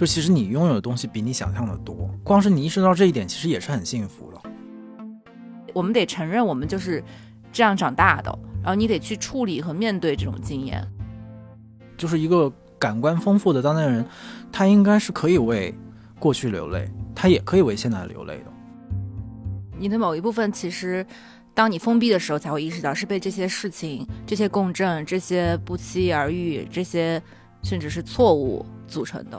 就其实你拥有的东西比你想象的多。光是你意识到这一点，其实也是很幸福了。我们得承认，我们就是这样长大的，然后你得去处理和面对这种经验。就是一个感官丰富的当代人，他应该是可以为过去流泪，他也可以为现在流泪的。你的某一部分，其实当你封闭的时候，才会意识到是被这些事情、这些共振、这些不期而遇、这些甚至是错误组成的。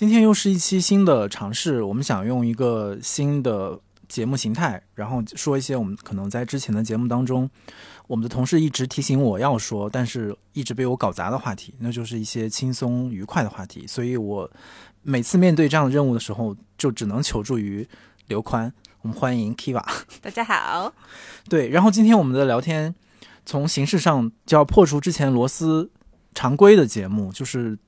今天又是一期新的尝试，我们想用一个新的节目形态，然后说一些我们可能在之前的节目当中，我们的同事一直提醒我要说，但是一直被我搞砸的话题，那就是一些轻松愉快的话题。所以我每次面对这样的任务的时候，就只能求助于刘宽。我们欢迎 Kiva，大家好。对，然后今天我们的聊天从形式上就要破除之前螺丝常规的节目，就是。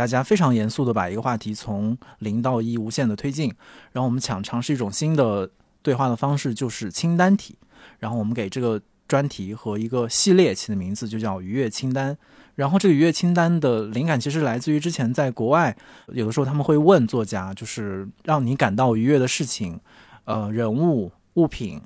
大家非常严肃的把一个话题从零到一无限的推进，然后我们想尝试一种新的对话的方式，就是清单题。然后我们给这个专题和一个系列起的名字就叫“愉悦清单”。然后这个愉悦清单的灵感其实来自于之前在国外，有的时候他们会问作家，就是让你感到愉悦的事情，呃，人物、物品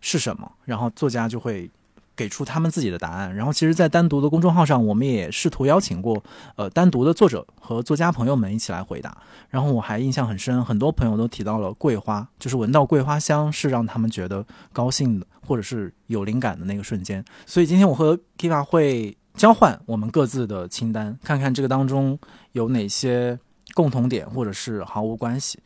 是什么？然后作家就会。给出他们自己的答案，然后其实，在单独的公众号上，我们也试图邀请过，呃，单独的作者和作家朋友们一起来回答。然后我还印象很深，很多朋友都提到了桂花，就是闻到桂花香是让他们觉得高兴的，或者是有灵感的那个瞬间。所以今天我和 Kiva 会交换我们各自的清单，看看这个当中有哪些共同点，或者是毫无关系。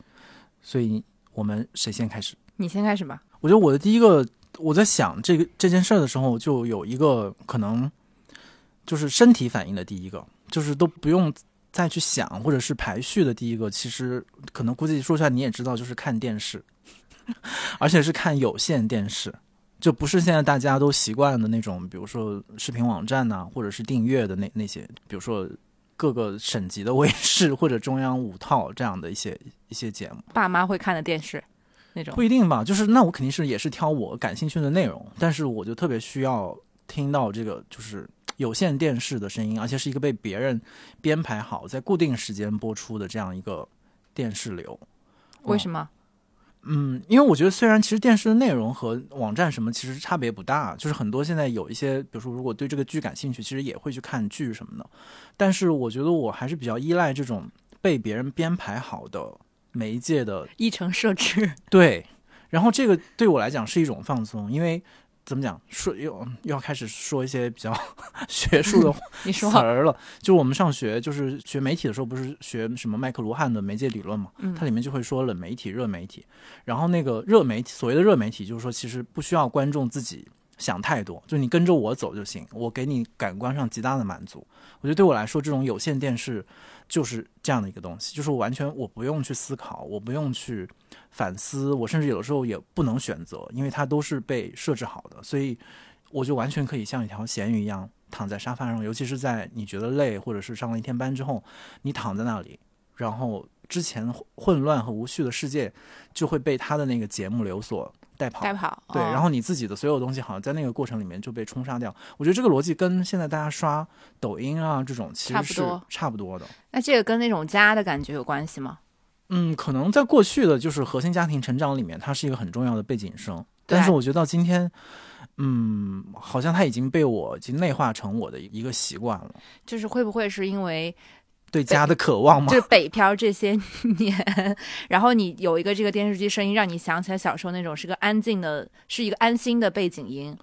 所以我们谁先开始？你先开始吧。我觉得我的第一个。我在想这个这件事儿的时候，就有一个可能，就是身体反应的第一个，就是都不用再去想或者是排序的第一个，其实可能估计说出来你也知道，就是看电视，而且是看有线电视，就不是现在大家都习惯的那种，比如说视频网站呐，或者是订阅的那那些，比如说各个省级的卫视或者中央五套这样的一些一些节目，爸妈会看的电视。那种不一定吧，就是那我肯定是也是挑我感兴趣的内容，但是我就特别需要听到这个就是有线电视的声音，而且是一个被别人编排好在固定时间播出的这样一个电视流。为什么？嗯，因为我觉得虽然其实电视的内容和网站什么其实差别不大，就是很多现在有一些，比如说如果对这个剧感兴趣，其实也会去看剧什么的，但是我觉得我还是比较依赖这种被别人编排好的。媒介的议程设置 对，然后这个对我来讲是一种放松，因为怎么讲说又又要开始说一些比较 学术的 词儿了。就我们上学就是学媒体的时候，不是学什么麦克卢汉的媒介理论嘛？它里面就会说冷媒体、热媒体。然后那个热媒体，所谓的热媒体，就是说其实不需要观众自己想太多，就你跟着我走就行，我给你感官上极大的满足。我觉得对我来说，这种有线电视。就是这样的一个东西，就是我完全我不用去思考，我不用去反思，我甚至有的时候也不能选择，因为它都是被设置好的，所以我就完全可以像一条咸鱼一样躺在沙发上，尤其是在你觉得累或者是上了一天班之后，你躺在那里，然后之前混乱和无序的世界就会被他的那个节目流所。代跑，对，然后你自己的所有东西好像在那个过程里面就被冲杀掉。我觉得这个逻辑跟现在大家刷抖音啊这种其实是差不多的。那这个跟那种家的感觉有关系吗？嗯，可能在过去的就是核心家庭成长里面，它是一个很重要的背景声。但是我觉得到今天，嗯，好像它已经被我已经内化成我的一个习惯了。就是会不会是因为？对家的渴望吗？就是北漂这些年，然后你有一个这个电视机声音，让你想起来小时候那种是个安静的，是一个安心的背景音。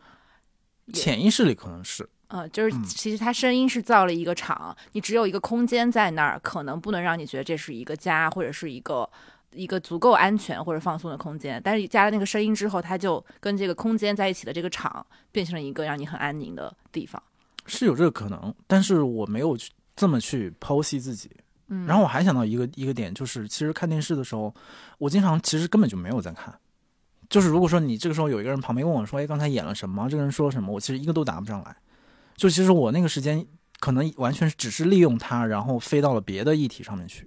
潜意识里可能是，嗯，就是其实它声音是造了一个场，你只有一个空间在那儿，可能不能让你觉得这是一个家，或者是一个一个足够安全或者放松的空间。但是加了那个声音之后，它就跟这个空间在一起的这个场，变成了一个让你很安宁的地方。是有这个可能，但是我没有去这么去剖析自己。嗯，然后我还想到一个一个点，就是其实看电视的时候，我经常其实根本就没有在看。就是如果说你这个时候有一个人旁边问我说：“哎，刚才演了什么？这个人说了什么？”我其实一个都答不上来。就其实我那个时间可能完全只是利用它，然后飞到了别的议题上面去。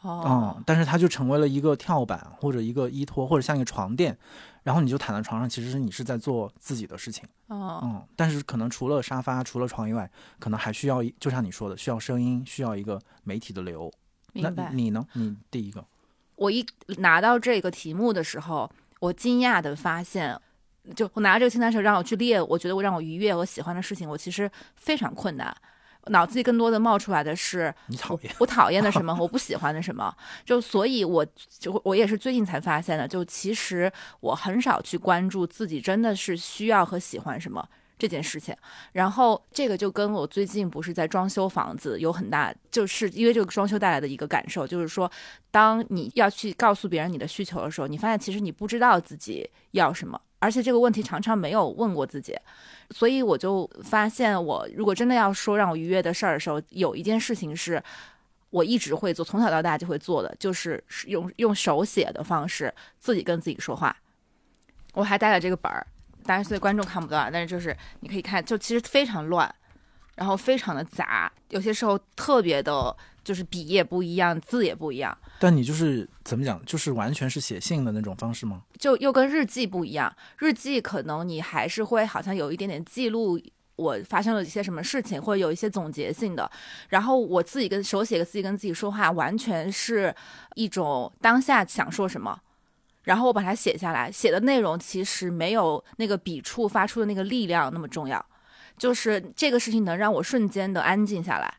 哦，嗯，但是它就成为了一个跳板或者一个依托，或者像一个床垫，然后你就躺在床上，其实是你是在做自己的事情。哦，嗯，但是可能除了沙发、除了床以外，可能还需要，就像你说的，需要声音，需要一个媒体的流。那明白。你呢？你第一个，我一拿到这个题目的时候，我惊讶的发现，就我拿到这个清单的时候，让我去列，我觉得我让我愉悦我喜欢的事情，我其实非常困难。脑子里更多的冒出来的是你讨厌？我讨厌的什么，我不喜欢的什么，就所以我，就我也是最近才发现的，就其实我很少去关注自己真的是需要和喜欢什么这件事情。然后这个就跟我最近不是在装修房子有很大，就是因为这个装修带来的一个感受，就是说，当你要去告诉别人你的需求的时候，你发现其实你不知道自己要什么，而且这个问题常常没有问过自己。所以我就发现，我如果真的要说让我愉悦的事儿的时候，有一件事情是我一直会做，从小到大就会做的，就是用用手写的方式自己跟自己说话。我还带了这个本儿，当然所以观众看不到，但是就是你可以看，就其实非常乱，然后非常的杂，有些时候特别的，就是笔也不一样，字也不一样。但你就是怎么讲，就是完全是写信的那种方式吗？就又跟日记不一样，日记可能你还是会好像有一点点记录我发生了一些什么事情，或者有一些总结性的。然后我自己跟手写，自己跟自己说话，完全是一种当下想说什么，然后我把它写下来。写的内容其实没有那个笔触发出的那个力量那么重要，就是这个事情能让我瞬间的安静下来。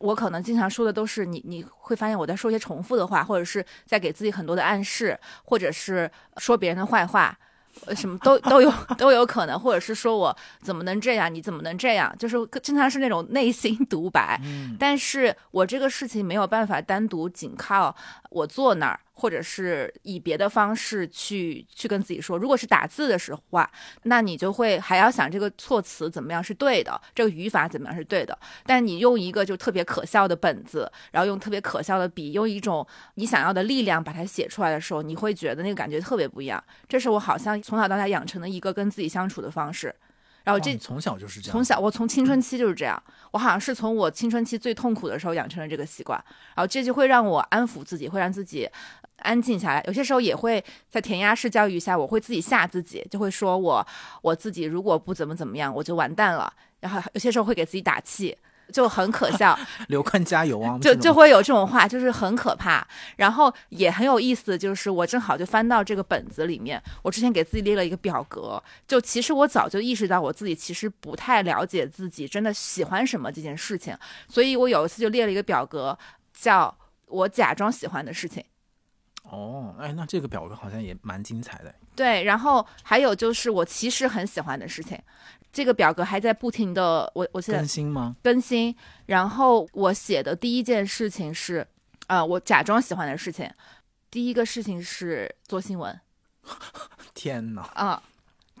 我可能经常说的都是你，你会发现我在说一些重复的话，或者是在给自己很多的暗示，或者是说别人的坏话，呃，什么都都有 都有可能，或者是说我怎么能这样，你怎么能这样，就是经常是那种内心独白。嗯，但是我这个事情没有办法单独仅靠我坐那儿，或者是以别的方式去去跟自己说。如果是打字的时候话，那你就会还要想这个措辞怎么样是对的，这个语法怎么样是对的。但你用一个就特别可笑的本子，然后用特别可笑的笔，用一种你想要的力量把它写出来的时候，你会觉得那个感觉特别不一样。这是我好像从小到大养成的一个跟自己相处的方式。然后这哦从小就是这样，从小我从青春期就是这样，我好像是从我青春期最痛苦的时候养成了这个习惯，然后这就会让我安抚自己，会让自己安静下来。有些时候也会在填鸭式教育下，我会自己吓自己，就会说我我自己如果不怎么怎么样，我就完蛋了。然后有些时候会给自己打气。就很可笑，刘宽加油啊！就就会有这种话，就是很可怕。然后也很有意思，就是我正好就翻到这个本子里面，我之前给自己列了一个表格，就其实我早就意识到我自己其实不太了解自己真的喜欢什么这件事情，所以我有一次就列了一个表格，叫我假装喜欢的事情。哦，哎，那这个表格好像也蛮精彩的。对，然后还有就是我其实很喜欢的事情，这个表格还在不停的，我我现在更新吗？更新。然后我写的第一件事情是，呃、我假装喜欢的事情。第一个事情是做新闻 天哪！啊、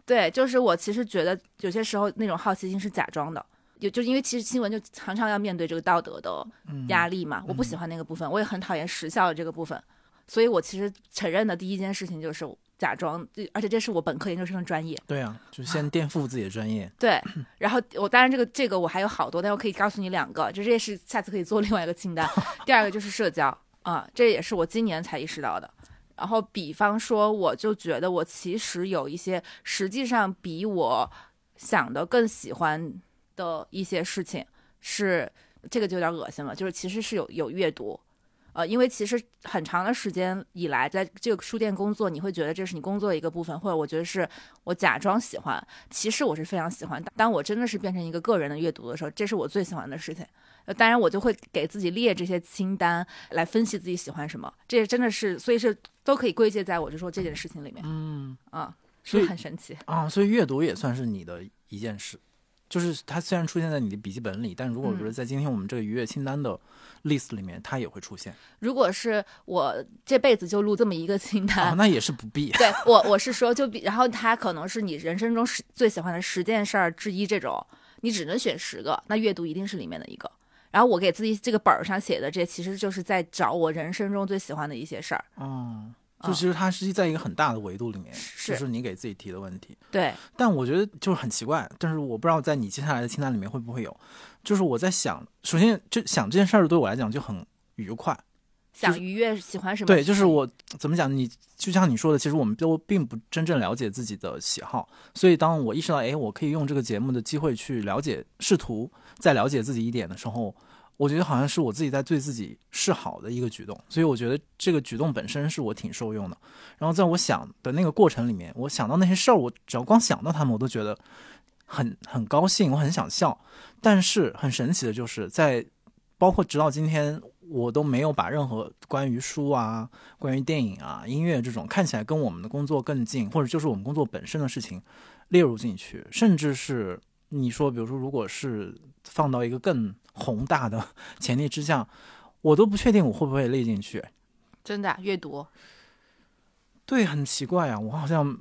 对，就是我其实觉得有些时候那种好奇心是假装的，就就因为其实新闻就常常要面对这个道德的嗯压力嘛，我不喜欢那个部分，我也很讨厌时效的这个部分，所以我其实承认的第一件事情就是假装，而且这是我本科研究生的专业。对啊，就先颠覆自己的专业。对，然后我当然这个这个我还有好多，但我可以告诉你两个，就这也是下次可以做另外一个清单。第二个就是社交啊、这也是我今年才意识到的。然后比方说，我就觉得我其实有一些实际上比我想的更喜欢的一些事情，是这个就有点恶心了，就是其实是有有阅读。呃，因为其实很长的时间以来，在这个书店工作，你会觉得这是你工作的一个部分，或者我觉得是我假装喜欢，其实我是非常喜欢。当我真的是变成一个个人的阅读的时候，这是我最喜欢的事情。呃，当然我就会给自己列这些清单来分析自己喜欢什么，这真的是，所以是都可以归结在我就说这件事情里面嗯啊，是所以不是很神奇？啊，所以阅读也算是你的一件事。就是它虽然出现在你的笔记本里，但如果嗯我觉得在今天我们这个愉悦清单的 list 里面，它也会出现。如果是我这辈子就录这么一个清单，啊，那也是不必。对我我是说，就比然后它可能是你人生中十最喜欢的十件事儿之一，这种你只能选十个，那阅读一定是里面的一个。然后我给自己这个本儿上写的，这其实就是在找我人生中最喜欢的一些事儿。哦，就其实它是在一个很大的维度里面，是就是你给自己提的问题。对，但我觉得就是很奇怪，但是我不知道在你接下来的清单里面会不会有。就是我在想，首先就想这件事儿对我来讲就很愉快。想愉悦，喜欢什么？对，就是我怎么讲？你就像你说的，其实我们都并不真正了解自己的喜好，所以当我意识到，哎，我可以用这个节目的机会去了解，试图再了解自己一点的时候，我觉得好像是我自己在对自己示好的一个举动，所以我觉得这个举动本身是我挺受用的。然后在我想的那个过程里面，我想到那些事儿，我只要光想到他们，我都觉得很很高兴，我很想笑。但是很神奇的就是在。包括直到今天，我都没有把任何关于书啊、关于电影啊、音乐这种看起来跟我们的工作更近，或者就是我们工作本身的事情列入进去，甚至是你说，比如说，如果是放到一个更宏大的 前提之下，我都不确定我会不会列进去。真的阅读？对，很奇怪啊，我好像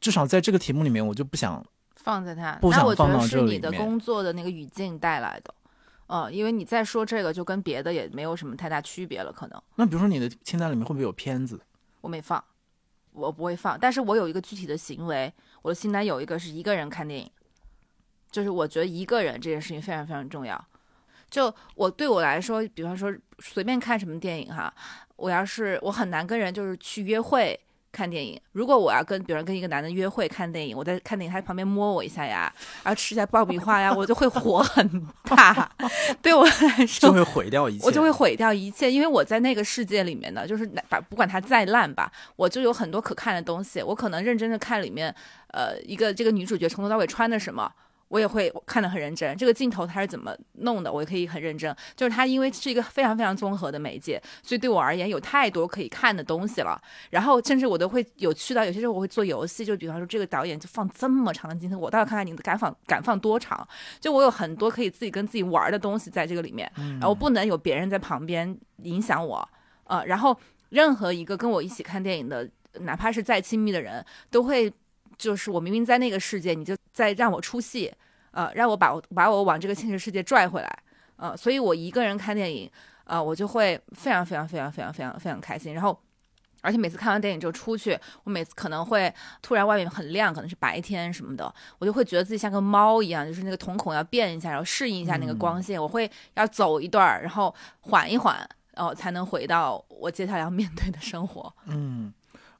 至少在这个题目里面，我就不想放在它，不想放到这里。是你的工作的那个语境带来的。嗯，因为你再说这个，就跟别的也没有什么太大区别了，可能。那比如说你的清单里面会不会有片子？我没放，我不会放。但是我有一个具体的行为，我的清单有一个是一个人看电影，就是我觉得一个人这件事情非常非常重要。就我对我来说，比方说随便看什么电影哈，我要是我很难跟人就是去约会。看电影，如果我要跟，比如跟一个男的约会看电影，我在看电影，他旁边摸我一下呀，然后吃一下爆米花呀，我就会火很大，对我来说就会毁掉一切，我就会毁掉一切，因为我在那个世界里面呢，就是把不管它再烂吧，我就有很多可看的东西，我可能认真的看里面，呃，一个这个女主角从头到尾穿的什么。我也会看得很认真，这个镜头它是怎么弄的，我也可以很认真。就是它因为是一个非常非常综合的媒介，所以对我而言有太多可以看的东西了。然后甚至我都会有去到有些时候我会做游戏，就比方说这个导演就放这么长的镜头，我倒要看看你敢放敢放多长。就我有很多可以自己跟自己玩的东西在这个里面，然后不能有别人在旁边影响我。呃，然后任何一个跟我一起看电影的，哪怕是再亲密的人，都会。就是我明明在那个世界，你就在让我出戏，呃，让我把我把我往这个现实世界拽回来，呃，所以我一个人看电影，呃，我就会非常非常非常非常非常非常开心。然后，而且每次看完电影就出去，我每次可能会突然外面很亮，可能是白天什么的，我就会觉得自己像个猫一样，就是那个瞳孔要变一下，然后适应一下那个光线，我会要走一段，然后缓一缓，然后才能回到我接下来要面对的生活。嗯。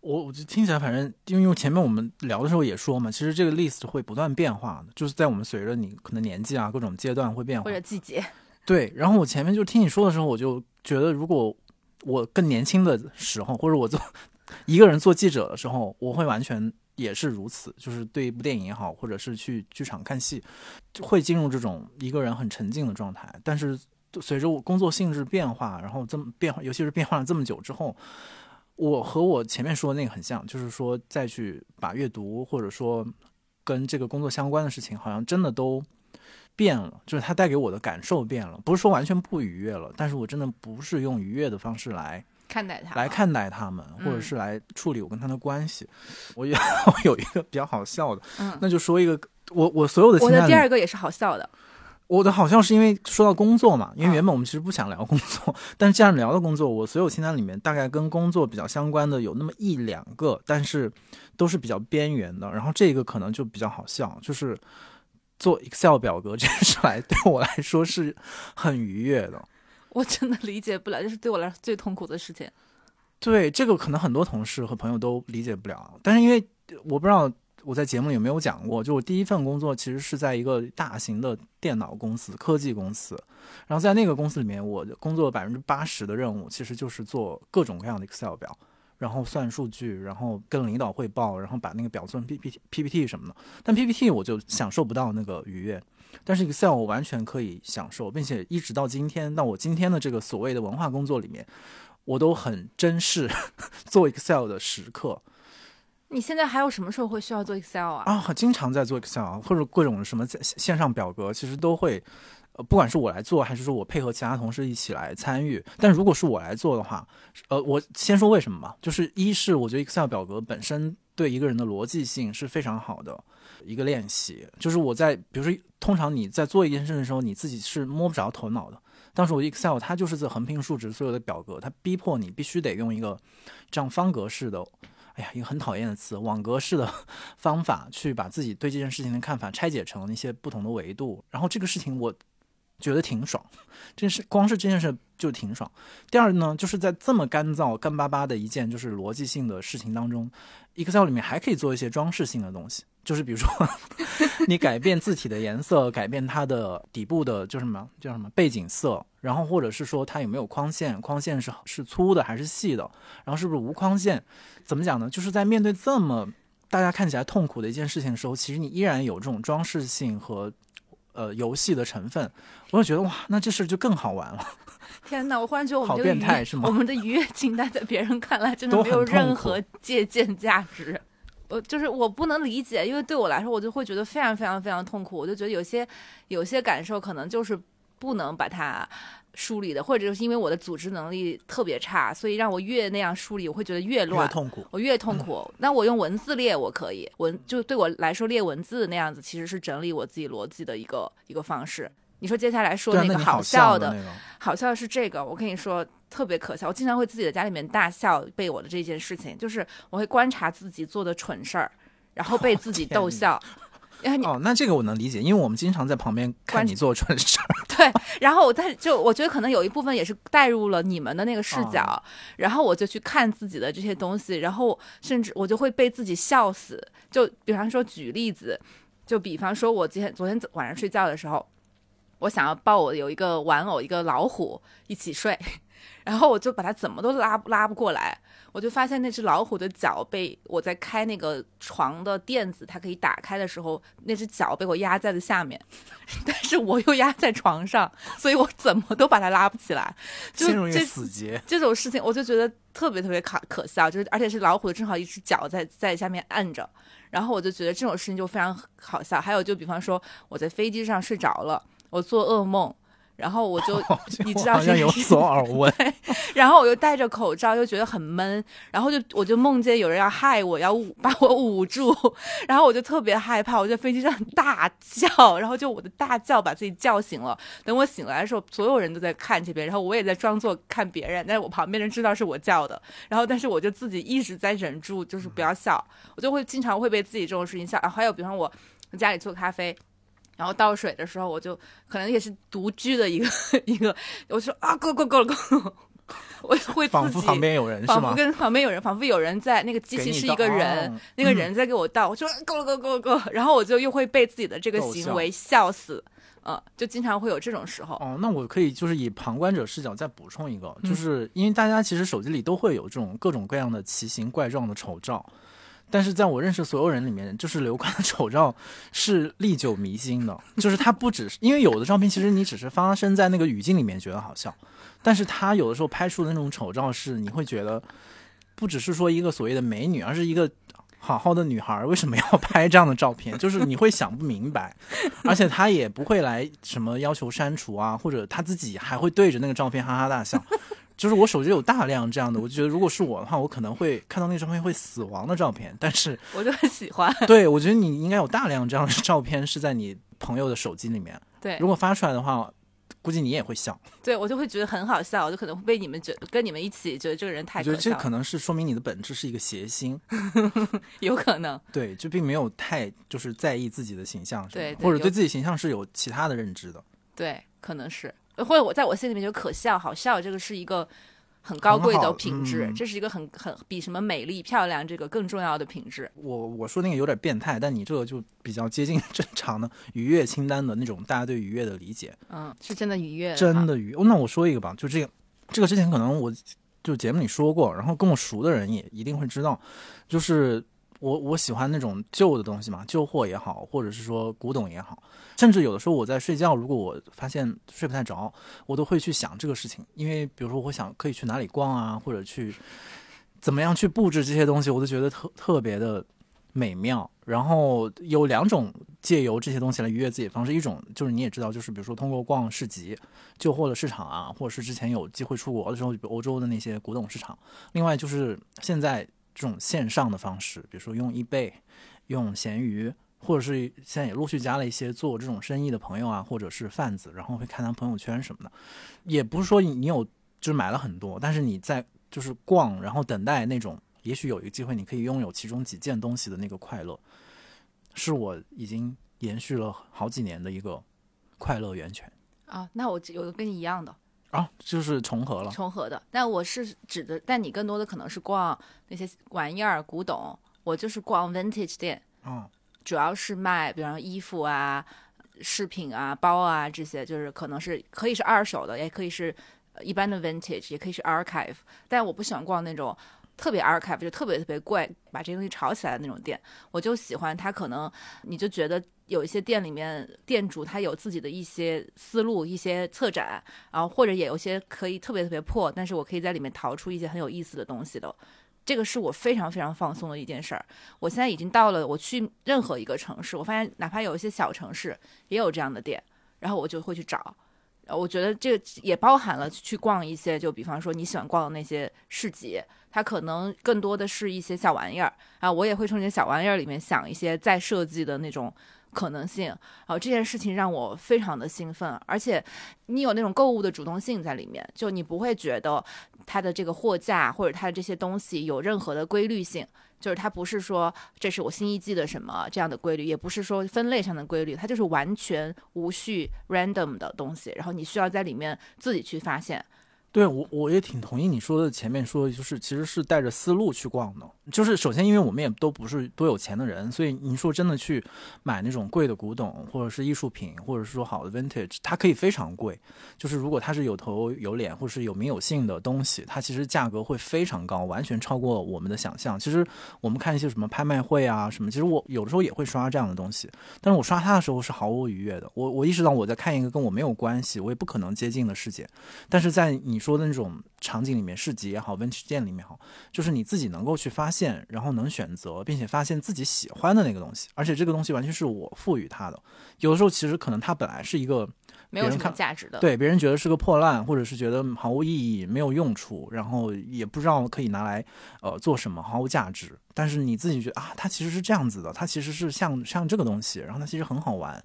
我我就听起来，反正因为前面我们聊的时候也说嘛，其实这个 list 会不断变化的，就是在我们随着你可能年纪啊各种阶段会变化，或者季节。对，然后我前面就听你说的时候，我就觉得，如果我更年轻的时候，或者我做一个人做记者的时候，我会完全也是如此，就是对一部电影也好，或者是去剧场看戏，会进入这种一个人很沉静的状态。但是随着我工作性质变化，然后这么变化，尤其是变化了这么久之后。我和我前面说的那个很像，就是说再去把阅读或者说跟这个工作相关的事情，好像真的都变了，就是它带给我的感受变了，不是说完全不愉悦了，但是我真的不是用愉悦的方式来看待它，来看待他们，或者是来处理我跟他的关系。我有 我有一个比较好笑的，那就说一个我我所有的我的第二个也是好笑的。我的好像是因为说到工作嘛，因为原本我们其实不想聊工作，但是既然聊到工作，我所有清单里面大概跟工作比较相关的有那么一两个，但是都是比较边缘的。然后这个可能就比较好笑，就是做 Excel 表格 这件事来对我来说是很愉悦的。我真的理解不了，这是对我来说最痛苦的事情。对这个可能很多同事和朋友都理解不了，但是因为我不知道。我在节目里没有讲过？就我第一份工作其实是在一个大型的电脑公司、科技公司，然后在那个公司里面，我工作百分之八十的任务其实就是做各种各样的 Excel 表，然后算数据，然后跟领导汇报，然后把那个表做成 PPT、PPT 什么的。但 PPT 我就享受不到那个愉悦，但是 Excel 我完全可以享受，并且一直到今天，到我今天的这个所谓的文化工作里面，我都很珍视 做 Excel 的时刻。你现在还有什么时候会需要做 Excel 啊？啊，经常在做 Excel，或者各种什么在线上表格，其实都会，呃，不管是我来做，还是说我配合其他同事一起来参与。但如果是我来做的话，呃，我先说为什么吧，就是一是我觉得 Excel 表格本身对一个人的逻辑性是非常好的一个练习。就是我在，比如说，通常你在做一件事的时候，你自己是摸不着头脑的。但是我 Excel 它就是在横平竖直所有的表格，它逼迫你必须得用一个这样方格式的，哎呀，一个很讨厌的词，网格式的方法去把自己对这件事情的看法拆解成一些不同的维度。然后这个事情我觉得挺爽，这是光是这件事就挺爽。第二呢，就是在这么干燥干巴巴的一件就是逻辑性的事情当中，Excel 里面还可以做一些装饰性的东西。就是比如说，你改变字体的颜色，改变它的底部的，叫什么叫什么背景色，然后或者是说它有没有框线，框线是是粗的还是细的，然后是不是无框线？怎么讲呢？就是在面对这么大家看起来痛苦的一件事情的时候，其实你依然有这种装饰性和呃游戏的成分，我就觉得哇，那这事就更好玩了。天哪，我忽然觉得我们好变态是吗？我们的愉悦清单在别人看来真的没有任何借鉴价值。我就是我不能理解，因为对我来说，我就会觉得非常非常非常痛苦。我就觉得有些有些感受可能就是不能把它梳理的，或者就是因为我的组织能力特别差，所以让我越那样梳理，我会觉得越乱，痛苦。我越痛苦。那我用文字列我可以，文就对我来说列文字那样子其实是整理我自己逻辑的一个一个方式。你说接下来说那个好笑的，好笑是这个，我跟你说。特别可笑，我经常会自己在家里面大笑，被我的这件事情，就是我会观察自己做的蠢事儿，然后被自己逗笑。哦，那这个我能理解，因为我们经常在旁边看你做蠢事儿。对，然后我在就我觉得可能有一部分也是带入了你们的那个视角，然后我就去看自己的这些东西，然后甚至我就会被自己笑死。就比方说举例子，就比方说我今天昨天晚上睡觉的时候，我想要抱我有一个玩偶一个老虎一起睡。然后我就把它怎么都拉拉不过来，我就发现那只老虎的脚被我在开那个床的垫子，它可以打开的时候，那只脚被我压在了下面，但是我又压在床上，所以我怎么都把它拉不起来，陷入一死结。这种事情我就觉得特别特别可可笑，就是而且是老虎正好一只脚在在下面按着，然后我就觉得这种事情就非常好笑。还有就比方说我在飞机上睡着了，我做噩梦。然后我就，你知道好像有所耳 闻。然后我又戴着口罩，又觉得很闷。然后就我就梦见有人要害我，要把我捂住。然后我就特别害怕，我在飞机上大叫。然后就我的大叫把自己叫醒了。等我醒来的时候，所有人都在看这边，然后我也在装作看别人。但是我旁边人知道是我叫的。然后但是我就自己一直在忍住，就是不要笑。我就会经常会被自己这种事情笑。啊还有比方我家里做咖啡。然后倒水的时候，我就可能也是独居的一个 一个，我说啊，够够够了够了，我会仿佛旁边有人，仿佛跟旁边有人，仿佛有人在那个机器是一个人，那个人在给我倒，我说够了够了够了够了，然后我就又会被自己的这个行为笑死，嗯，就经常会有这种时候。哦，那我可以就是以旁观者视角再补充一个，就是因为大家其实手机里都会有这种各种各样的奇形怪状的丑照。但是在我认识所有人里面，就是刘宽的丑照是历久弥新的。就是他不只是因为有的照片，其实你只是发生在那个语境里面觉得好笑，但是他有的时候拍出的那种丑照是你会觉得，不只是说一个所谓的美女，而是一个好好的女孩为什么要 拍这样的照片？就是你会想不明白，而且他也不会来什么要求删除啊，或者他自己还会对着那个照片哈哈大笑。就是我手机有大量这样的，我就觉得如果是我的话，我可能会看到那个照片会死亡的照片。但是 我就很喜欢。对，我觉得你应该有大量这样的照片是在你朋友的手机里面。对，如果发出来的话，估计你也会笑。对，我就会觉得很好笑，我就可能会被你们觉跟你们一起觉得这个人太。我觉得这可能是说明你的本质是一个谐星，有可能。对，就并没有太就是在意自己的形象，对，或者对自己形象是有其他的认知的。对，可能是。或者我在我心里面就可笑好笑，这个是一个很高贵的品质，这是一个很很比什么美丽漂亮这个更重要的品质。我我说那个有点变态，但你这个就比较接近 正常的愉悦清单的那种大家对愉悦的理解。嗯，是真的愉悦，真的愉。那我说一个吧，就这个，这个之前可能我就节目里说过，然后跟我熟的人也一定会知道，就是。我我喜欢那种旧的东西嘛，旧货也好，或者是说古董也好，甚至有的时候我在睡觉，如果我发现睡不太着，我都会去想这个事情，因为比如说我想可以去哪里逛啊，或者去怎么样去布置这些东西，我都觉得特特别的美妙。然后有两种借由这些东西来愉悦自己的方式，一种就是你也知道，就是比如说通过逛市集、旧货的市场啊，或者是之前有机会出国的时候，比如欧洲的那些古董市场。另外就是现在。这种线上的方式，比如说用易贝、用闲鱼，或者是现在也陆续加了一些做这种生意的朋友啊，或者是贩子，然后会看他朋友圈什么的。也不是说你有就是买了很多，但是你在就是逛，然后等待那种，也许有一个机会你可以拥有其中几件东西的那个快乐，是我已经延续了好几年的一个快乐源泉啊。那我有个跟你一样的。啊，就是重合了，重合的。但我是指的，但你更多的可能是逛那些玩意儿、古董。我就是逛 vintage 店，嗯，主要是卖，比方说衣服啊、饰品啊、包啊这些，就是可能是可以是二手的，也可以是一般的 vintage，也可以是 archive。但我不喜欢逛那种。特别 archive 就特别特别贵，把这些东西炒起来的那种店，我就喜欢它。可能你就觉得有一些店里面店主他有自己的一些思路、一些策展，然后或者也有些可以特别特别破，但是我可以在里面淘出一些很有意思的东西的。这个是我非常非常放松的一件事儿。我现在已经到了，我去任何一个城市，我发现哪怕有一些小城市也有这样的店，然后我就会去找。我觉得这个也包含了去逛一些，就比方说你喜欢逛的那些市集，它可能更多的是一些小玩意儿啊。我也会从这些小玩意儿里面想一些再设计的那种可能性。然后这件事情让我非常的兴奋，而且你有那种购物的主动性在里面，就你不会觉得它的这个货架或者它的这些东西有任何的规律性。就是它不是说这是我新一季的什么这样的规律，也不是说分类上的规律，它就是完全无序 random 的东西，然后你需要在里面自己去发现。对我我也挺同意你说的，前面说的就是其实是带着思路去逛的。就是首先，因为我们也都不是多有钱的人，所以你说真的去买那种贵的古董，或者是艺术品，或者是说好的 vintage，它可以非常贵。就是如果它是有头有脸或是有名有姓的东西，它其实价格会非常高，完全超过我们的想象。其实我们看一些什么拍卖会啊什么，其实我有的时候也会刷这样的东西，但是我刷它的时候是毫无愉悦的。我我意识到我在看一个跟我没有关系，我也不可能接近的世界，但是在你。说的那种场景里面，市集也好，vintage 店里面好，就是你自己能够去发现，然后能选择，并且发现自己喜欢的那个东西，而且这个东西完全是我赋予它的。有的时候其实可能它本来是一个没有什么价值的，对别人觉得是个破烂，或者是觉得毫无意义、没有用处，然后也不知道可以拿来呃做什么，毫无价值。但是你自己觉得啊，它其实是这样子的，它其实是像像这个东西，然后它其实很好玩。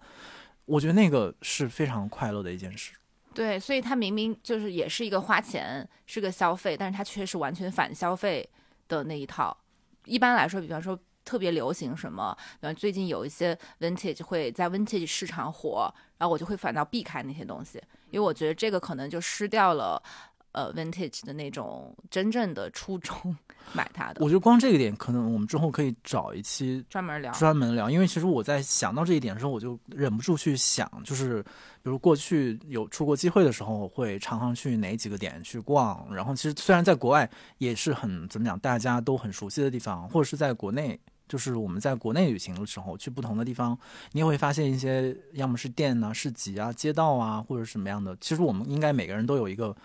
我觉得那个是非常快乐的一件事。对，所以它明明就是也是一个花钱，是个消费，但是它却是完全反消费的那一套。一般来说，比方说特别流行什么，比方最近有一些 vintage 会在 vintage 市场火，然后我就会反倒避开那些东西，因为我觉得这个可能就失掉了。呃，vintage 的那种真正的初衷买它的，我觉得光这一点，可能我们之后可以找一期专门聊，专门聊。因为其实我在想到这一点的时候，我就忍不住去想，就是比如过去有出国机会的时候，会常常去哪几个点去逛。然后其实虽然在国外也是很怎么讲，大家都很熟悉的地方，或者是在国内，就是我们在国内旅行的时候去不同的地方，你也会发现一些要么是店啊、市集啊、街道啊，或者什么样的。其实我们应该每个人都有一个。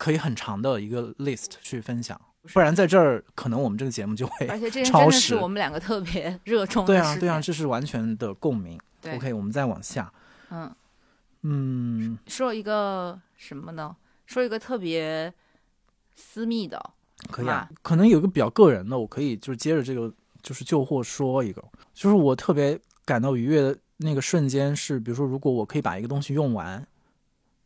可以很长的一个 list 去分享，不然在这儿可能我们这个节目就会而且这真的是我们两个特别热衷的对啊，对啊，这是完全的共鸣。对，OK，我们再往下。嗯嗯，说一个什么呢？说一个特别私密的，可以啊。可能有一个比较个人的，我可以就是接着这个就是旧货说一个，就是我特别感到愉悦的那个瞬间是，比如说如果我可以把一个东西用完，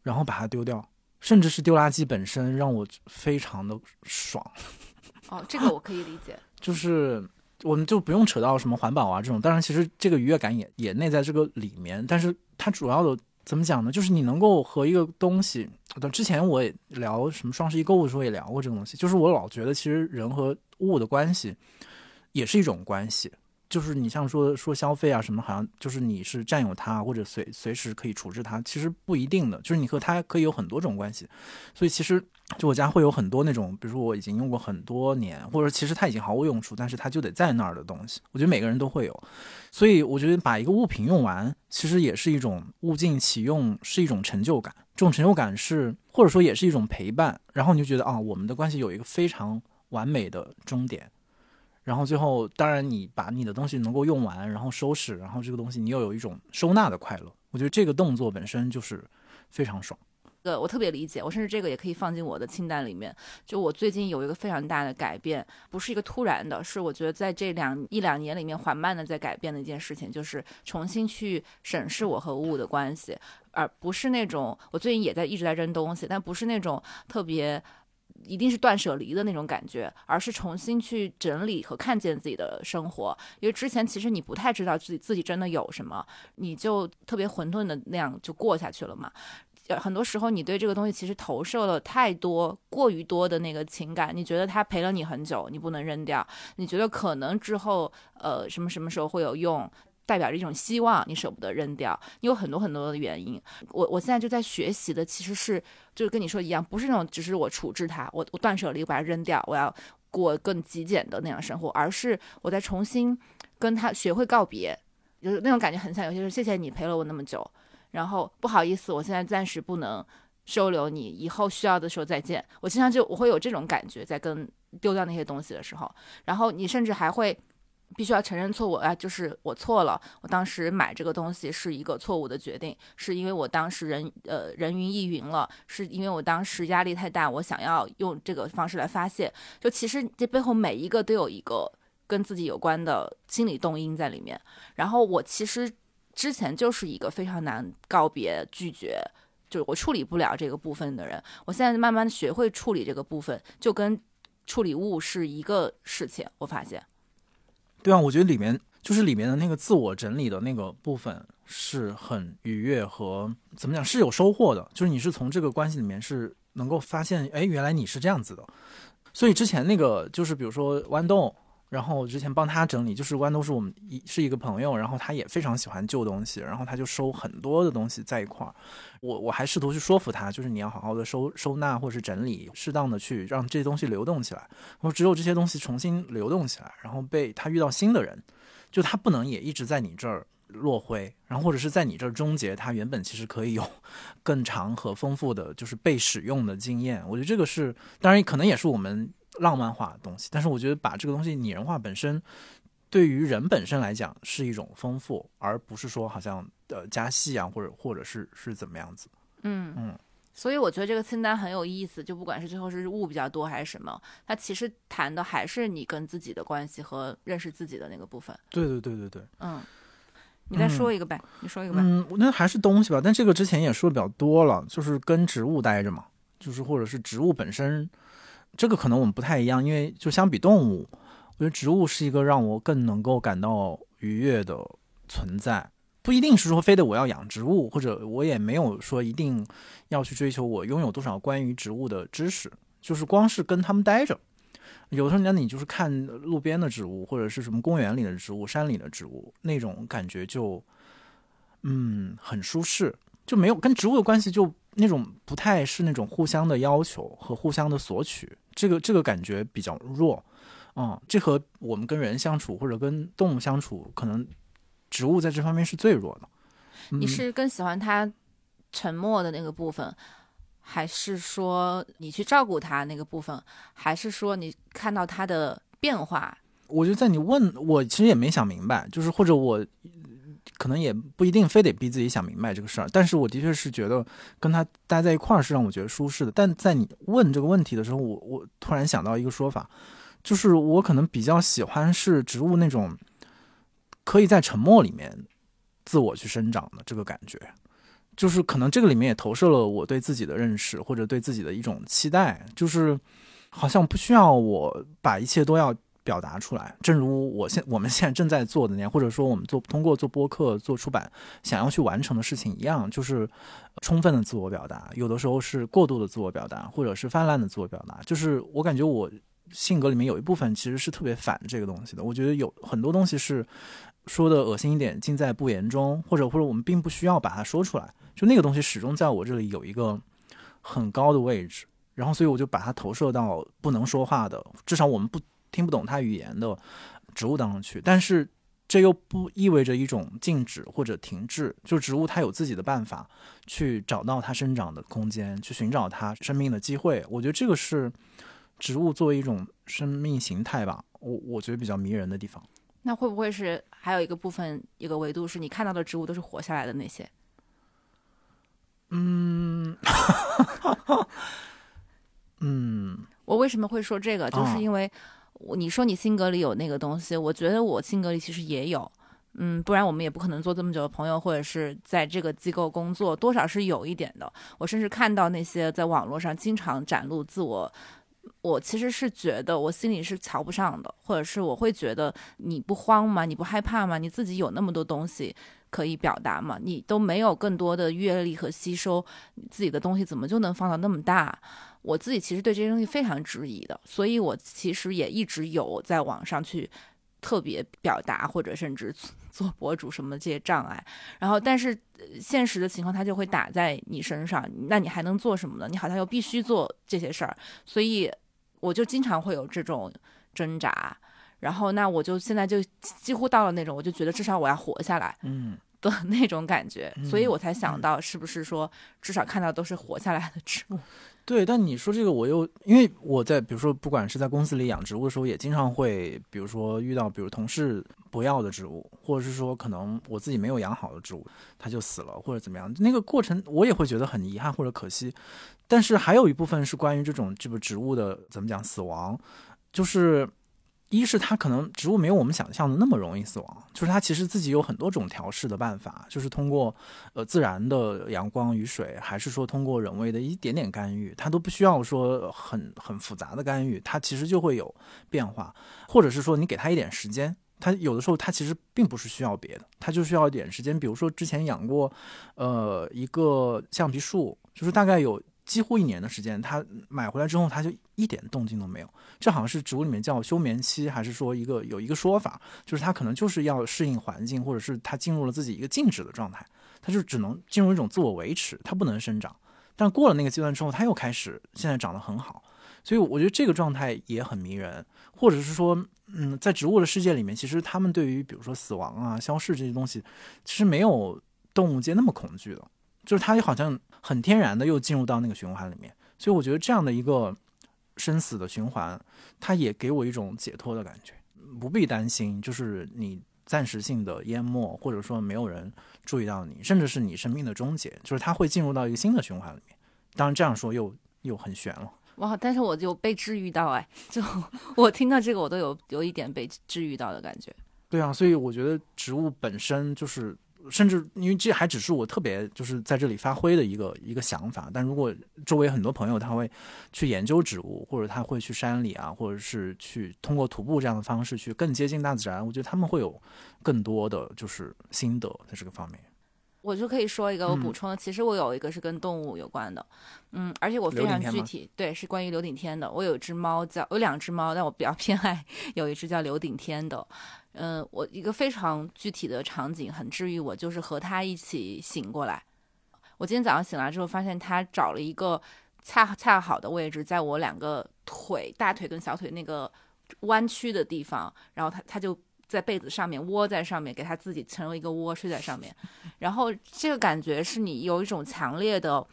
然后把它丢掉。甚至是丢垃圾本身让我非常的爽。哦，这个我可以理解。就是我们就不用扯到什么环保啊这种，当然其实这个愉悦感也也内在这个里面。但是它主要的怎么讲呢？就是你能够和一个东西，之前我也聊什么双十一购物的时候也聊过这个东西。就是我老觉得其实人和物的关系也是一种关系。就是你像说说消费啊什么，好像就是你是占有它或者随随时可以处置它，其实不一定的。就是你和它可以有很多种关系，所以其实就我家会有很多那种，比如说我已经用过很多年，或者其实它已经毫无用处，但是它就得在那儿的东西。我觉得每个人都会有，所以我觉得把一个物品用完，其实也是一种物尽其用，是一种成就感。这种成就感是或者说也是一种陪伴，然后你就觉得啊，我们的关系有一个非常完美的终点。然后最后，当然你把你的东西能够用完，然后收拾，然后这个东西你又有一种收纳的快乐。我觉得这个动作本身就是非常爽。呃，我特别理解，我甚至这个也可以放进我的清单里面。就我最近有一个非常大的改变，不是一个突然的，是我觉得在这两一两年里面缓慢的在改变的一件事情，就是重新去审视我和物的关系，而不是那种我最近也在一直在扔东西，但不是那种特别。一定是断舍离的那种感觉，而是重新去整理和看见自己的生活。因为之前其实你不太知道自己自己真的有什么，你就特别混沌的那样就过下去了嘛。很多时候你对这个东西其实投射了太多、过于多的那个情感，你觉得它陪了你很久，你不能扔掉。你觉得可能之后呃什么什么时候会有用。代表着一种希望，你舍不得扔掉，你有很多很多的原因。我我现在就在学习的，其实是就是跟你说一样，不是那种只是我处置它，我我断舍离，把它扔掉，我要过更极简的那样生活，而是我在重新跟他学会告别，就是那种感觉很像，有些是谢谢你陪了我那么久，然后不好意思，我现在暂时不能收留你，以后需要的时候再见。我经常就我会有这种感觉，在跟丢掉那些东西的时候，然后你甚至还会。必须要承认错误啊！就是我错了，我当时买这个东西是一个错误的决定，是因为我当时人呃人云亦云了，是因为我当时压力太大，我想要用这个方式来发泄。就其实这背后每一个都有一个跟自己有关的心理动因在里面。然后我其实之前就是一个非常难告别、拒绝，就是我处理不了这个部分的人。我现在慢慢学会处理这个部分，就跟处理物是一个事情。我发现。对啊，我觉得里面就是里面的那个自我整理的那个部分是很愉悦和怎么讲是有收获的，就是你是从这个关系里面是能够发现，哎，原来你是这样子的。所以之前那个就是比如说豌豆。然后我之前帮他整理，就是豌豆是我们一是一个朋友，然后他也非常喜欢旧东西，然后他就收很多的东西在一块儿。我我还试图去说服他，就是你要好好的收收纳或是整理，适当的去让这些东西流动起来。我说只有这些东西重新流动起来，然后被他遇到新的人，就他不能也一直在你这儿落灰，然后或者是在你这儿终结他原本其实可以有更长和丰富的就是被使用的经验。我觉得这个是，当然可能也是我们。浪漫化的东西，但是我觉得把这个东西拟人化本身，对于人本身来讲是一种丰富，而不是说好像呃加戏啊，或者或者是是怎么样子。嗯嗯，所以我觉得这个清单很有意思，就不管是最后是物比较多还是什么，它其实谈的还是你跟自己的关系和认识自己的那个部分。对对对对对。嗯，你再说一个呗，你说一个呗。嗯，那还是东西吧，但这个之前也说的比较多了，就是跟植物待着嘛，就是或者是植物本身。这个可能我们不太一样，因为就相比动物，我觉得植物是一个让我更能够感到愉悦的存在。不一定是说非得我要养植物，或者我也没有说一定要去追求我拥有多少关于植物的知识。就是光是跟他们待着，有的时候那你就是看路边的植物，或者是什么公园里的植物、山里的植物，那种感觉就嗯很舒适，就没有跟植物的关系就那种不太是那种互相的要求和互相的索取。这个这个感觉比较弱，嗯，这和我们跟人相处或者跟动物相处，可能植物在这方面是最弱的。你是更喜欢它沉默的那个部分，还是说你去照顾它那个部分，还是说你看到它的变化？我觉得在你问我，其实也没想明白，就是或者我。可能也不一定非得逼自己想明白这个事儿，但是我的确是觉得跟他待在一块儿是让我觉得舒适的。但在你问这个问题的时候，我我突然想到一个说法，就是我可能比较喜欢是植物那种可以在沉默里面自我去生长的这个感觉，就是可能这个里面也投射了我对自己的认识或者对自己的一种期待，就是好像不需要我把一切都要。表达出来，正如我现 我们现在正在做的那样，或者说我们做通过做播客、做出版想要去完成的事情一样，就是充分的自我表达，有的时候是过度的自我表达，或者是泛滥的自我表达。就是我感觉我性格里面有一部分其实是特别反这个东西的。我觉得有很多东西是说的恶心一点，尽在不言中，或者或者我们并不需要把它说出来。就那个东西始终在我这里有一个很高的位置，然后所以我就把它投射到不能说话的，至少我们不。听不懂它语言的植物当中去，但是这又不意味着一种静止或者停滞。就植物它有自己的办法去找到它生长的空间，去寻找它生命的机会。我觉得这个是植物作为一种生命形态吧，我我觉得比较迷人的地方。那会不会是还有一个部分一个维度是你看到的植物都是活下来的那些？嗯。嗯，嗯，我为什么会说这个？就是哦因为我你说你性格里有那个东西，我觉得我性格里其实也有。嗯，不然我们也不可能做这么久的朋友，或者是在这个机构工作，多少是有一点的。我甚至看到那些在网络上经常展露自我，我其实是觉得我心里是瞧不上的，或者是我会觉得你不慌吗？你不害怕吗？你自己有那么多东西可以表达吗？你都没有更多的阅历和吸收，自己的东西怎么就能放到那么大？我自己其实对这些东西非常质疑的，所以我其实也一直有在网上去特别表达，或者甚至 做博主什么这些障碍。然后，但是呃现实的情况它就会打在你身上，那你还能做什么呢？你好像又必须做这些事儿，所以我就经常会有这种挣扎。然后，那我就现在就几乎到了那种，我就觉得至少我要活下来嗯，的那种感觉，所以嗯我才想到是不是说至少看到都是活下来的植物。对。但你说这个，我又因为我在比如说，不管是在公司里养植物的时候，也经常会，比如说遇到，比如同事不要的植物，或者是说可能我自己没有养好的植物，它就死了或者怎么样，那个过程我也会觉得很遗憾或者可惜。但是还有一部分是关于这种这个植物的怎么讲死亡，就是一是它可能植物没有我们想象的那么容易死亡，就是它其实自己有很多种调试的办法，就是通过呃自然的阳光雨水，还是说通过人为的一点点干预，它都不需要说很很复杂的干预，它其实就会有变化，或者是说你给它一点时间。它有的时候它其实并不是需要别的，它就需要一点时间。比如说之前养过，呃，一个橡皮树，就是大概有几乎一年的时间，它买回来之后它就一点动静都没有。这好像是植物里面叫休眠期，还是说一个有一个说法，就是它可能就是要适应环境，或者是它进入了自己一个静止的状态，它就只能进入一种自我维持，它不能生长。但过了那个阶段之后，它又开始现在长得很好，所以我觉得这个状态也很迷人，或者是说，嗯，在植物的世界里面，其实他们对于比如说死亡啊、消逝这些东西，其实没有动物界那么恐惧的，就是它好像很天然的又进入到那个循环里面，所以我觉得这样的一个生死的循环，它也给我一种解脱的感觉，不必担心，就是你暂时性的淹没，或者说没有人注意到你，甚至是你生命的终结，就是它会进入到一个新的循环里面。当然这样说又又很悬了。哇！但是我就被治愈到哎，就我听到这个我都有有一点被治愈到的感觉。对啊，所以我觉得植物本身就是，甚至因为这还只是我特别就是在这里发挥的一个一个想法。但如果周围很多朋友他会去研究植物，或者他会去山里啊，或者是去通过徒步这样的方式去更接近大自然，我觉得他们会有更多的就是心得在这个方面。我就可以说一个我嗯补充的，其实我有一个是跟动物有关的，嗯，而且我非常具体，对，是关于刘顶天的。我有一只猫叫，有两只猫，但我比较偏爱 有一只叫刘顶天的。嗯，我一个非常具体的场景很治愈我，就是和他一起醒过来。我今天早上醒来之后，发现他找了一个恰恰好的位置，在我两个腿大腿跟小腿那个弯曲的地方，然后他他就在被子上面窝在上面，给他自己成为一个窝睡在上面。然后这个感觉是你有一种强烈的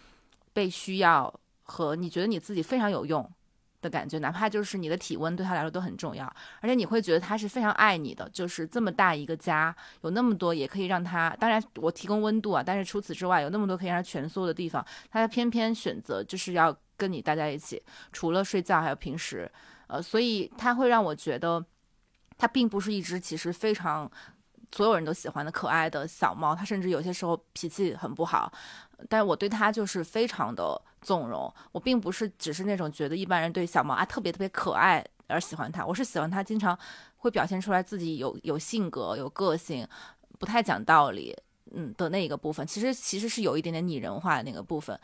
被需要和你觉得你自己非常有用的感觉，哪怕就是你的体温对他来说都很重要，而且你会觉得他是非常爱你的，就是这么大一个家，有那么多也可以让他，当然我提供温度啊，但是除此之外有那么多可以让他蜷缩的地方，他偏偏选择就是要跟你待在一起，除了睡觉还有平时，呃，所以他会让我觉得，它并不是一只其实非常所有人都喜欢的可爱的小猫，它甚至有些时候脾气很不好，但我对它就是非常的纵容。我并不是只是那种觉得一般人对小猫啊特别特别可爱而喜欢它，我是喜欢它经常会表现出来自己有有性格、有个性，不太讲道理。嗯的那一个部分，其实其实是有一点点拟人化的那个部分。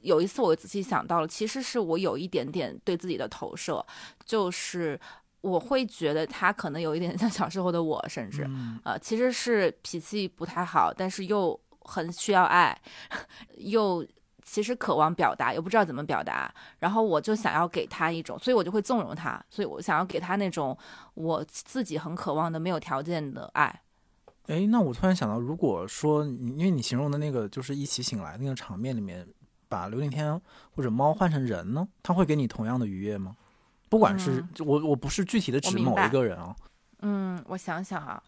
有一次我仔细想到了，其实是我有一点点对自己的投射，就是我会觉得他可能有一点像小时候的我，甚至嗯呃，其实是脾气不太好，但是又很需要爱，又其实渴望表达，又不知道怎么表达。然后我就想要给他一种，所以我就会纵容他，所以我想要给他那种我自己很渴望的没有条件的爱。哎，那我突然想到，如果说你因为你形容的那个就是一起醒来那个场面里面，把刘顶天或者猫换成人呢，他会给你同样的愉悦吗？不管是、嗯我我不是具体的指某一个人啊，嗯，我想想啊，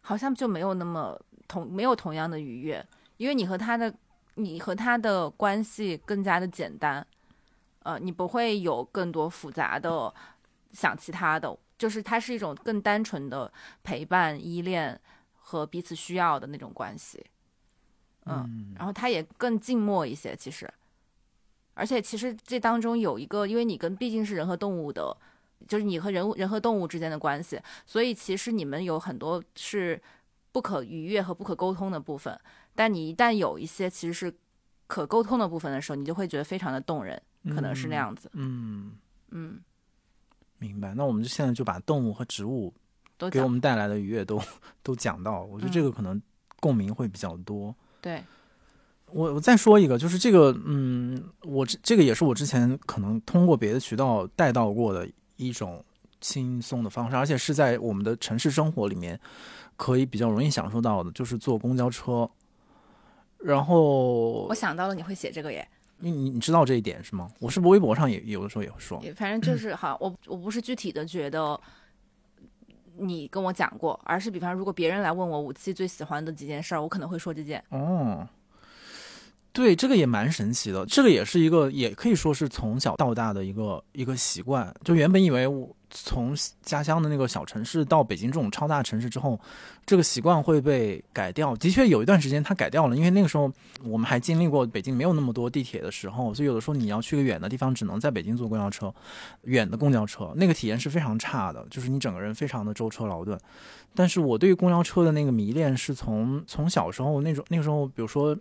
好像就没有那么同没有同样的愉悦，因为你和他的你和他的关系更加的简单，呃，你不会有更多复杂的想其他的，就是它是一种更单纯的陪伴、依恋和彼此需要的那种关系，嗯，然后他也更静默一些，其实，而且其实这当中有一个，因为你跟毕竟是人和动物的，就是你和人人和动物之间的关系，所以其实你们有很多是不可逾越和不可沟通的部分。但你一旦有一些其实是可沟通的部分的时候，你就会觉得非常的动人，可能是那样子。嗯，嗯，明白。那我们就现在就把动物和植物都给我们带来的愉悦都都讲到，我觉得这个可能共鸣会比较多。对，我我再说一个，就是这个，嗯，我这这个也是我之前可能通过别的渠道带到过的一种轻松的方式，而且是在我们的城市生活里面可以比较容易享受到的，就是坐公交车。然后我想到了你会写这个耶，你你你知道这一点是吗？我是不是微博上也有的时候也会说，反正就是好，我我不是具体的觉得你跟我讲过，而是比方如果别人来问我五七最喜欢的几件事儿，我可能会说这件。哦，对，这个也蛮神奇的。这个也是一个，也可以说是从小到大的一个一个习惯。就原本以为我从家乡的那个小城市到北京这种超大城市之后，这个习惯会被改掉。的确有一段时间它改掉了，因为那个时候我们还经历过北京没有那么多地铁的时候，所以有的时候你要去个远的地方，只能在北京坐公交车，远的公交车，那个体验是非常差的，就是你整个人非常的舟车劳顿。但是我对于公交车的那个迷恋是从从小时候那种那个时候，比如说。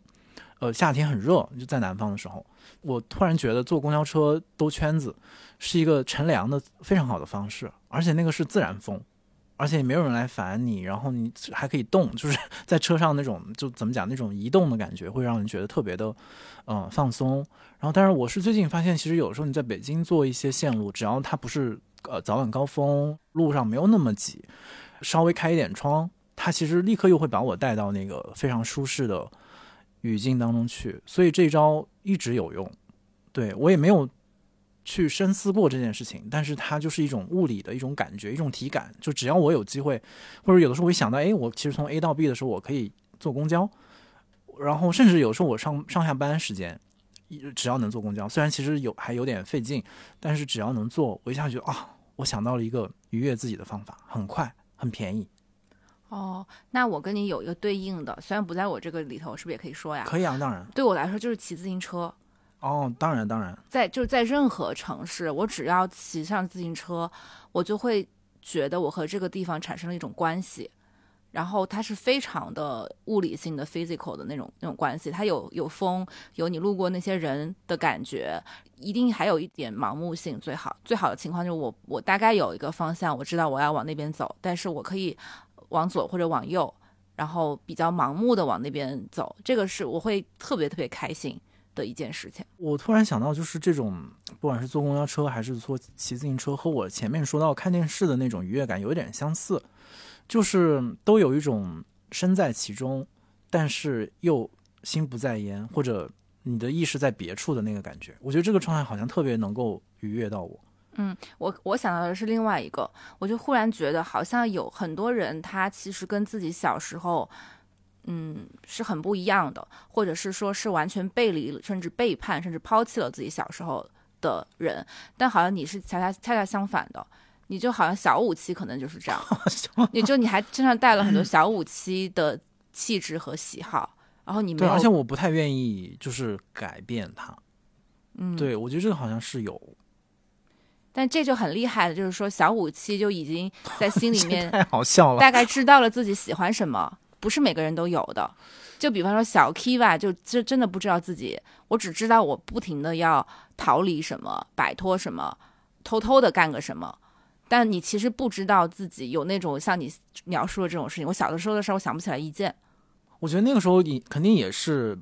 呃，夏天很热，就在南方的时候，我突然觉得坐公交车兜圈子是一个乘凉的非常好的方式，而且那个是自然风，而且也没有人来烦你，然后你还可以动，就是 在车上那种就怎么讲那种移动的感觉，会让人觉得特别的嗯、呃放松。然后，但是我是最近发现，其实有时候你在北京坐一些线路，只要它不是呃早晚高峰，路上没有那么挤，稍微开一点窗，它其实立刻又会把我带到那个非常舒适的。语境当中去，所以这招一直有用。对我也没有去深思过这件事情，但是它就是一种物理的一种感觉，一种体感。就只要我有机会，或者有的时候我一想到，哎，我其实从 A 到 B 的时候，我可以坐公交，然后甚至有时候我上上下班时间，只要能坐公交，虽然其实有还有点费劲，但是只要能坐，我一下就啊，我想到了一个愉悦自己的方法，很快，很便宜。哦，那我跟你有一个对应的，虽然不在我这个里头，是不是也可以说呀？可以啊，当然。对我来说就是骑自行车，哦，当然当然。在就是在任何城市，我只要骑上自行车，我就会觉得我和这个地方产生了一种关系，然后它是非常的物理性的 physical 的那种那种关系，它有有风，有你路过那些人的感觉，一定还有一点盲目性，最好最好的情况就是我我大概有一个方向，我知道我要往那边走，但是我可以。往左或者往右，然后比较盲目的往那边走，这个是我会特别特别开心的一件事情。我突然想到，就是这种不管是坐公交车还是坐骑自行车，和我前面说到看电视的那种愉悦感有点相似，就是都有一种身在其中，但是又心不在焉，或者你的意识在别处的那个感觉。我觉得这个状态好像特别能够愉悦到我。嗯，我我想到的是另外一个，我就忽然觉得好像有很多人，他其实跟自己小时候，嗯，是很不一样的，或者是说是完全背离，甚至背叛，甚至抛弃了自己小时候的人。但好像你是恰恰恰恰相反的，你就好像小五期可能就是这样，你就你还身上带了很多 小五期的气质和喜好，然后你没对，有，而且我不太愿意就是改变它。嗯，对，我觉得这个好像是有，但这就很厉害的，就是说小五期就已经在心里面 太好笑了。大概知道了自己喜欢什么，不是每个人都有的。就比方说小 Kiva，就真真的不知道自己，我只知道我不停的要逃离什么，摆脱什么，偷偷的干个什么。但你其实不知道自己有那种像你描述的这种事情。我小的时候的事儿，我想不起来一件。我觉得那个时候你肯定也是，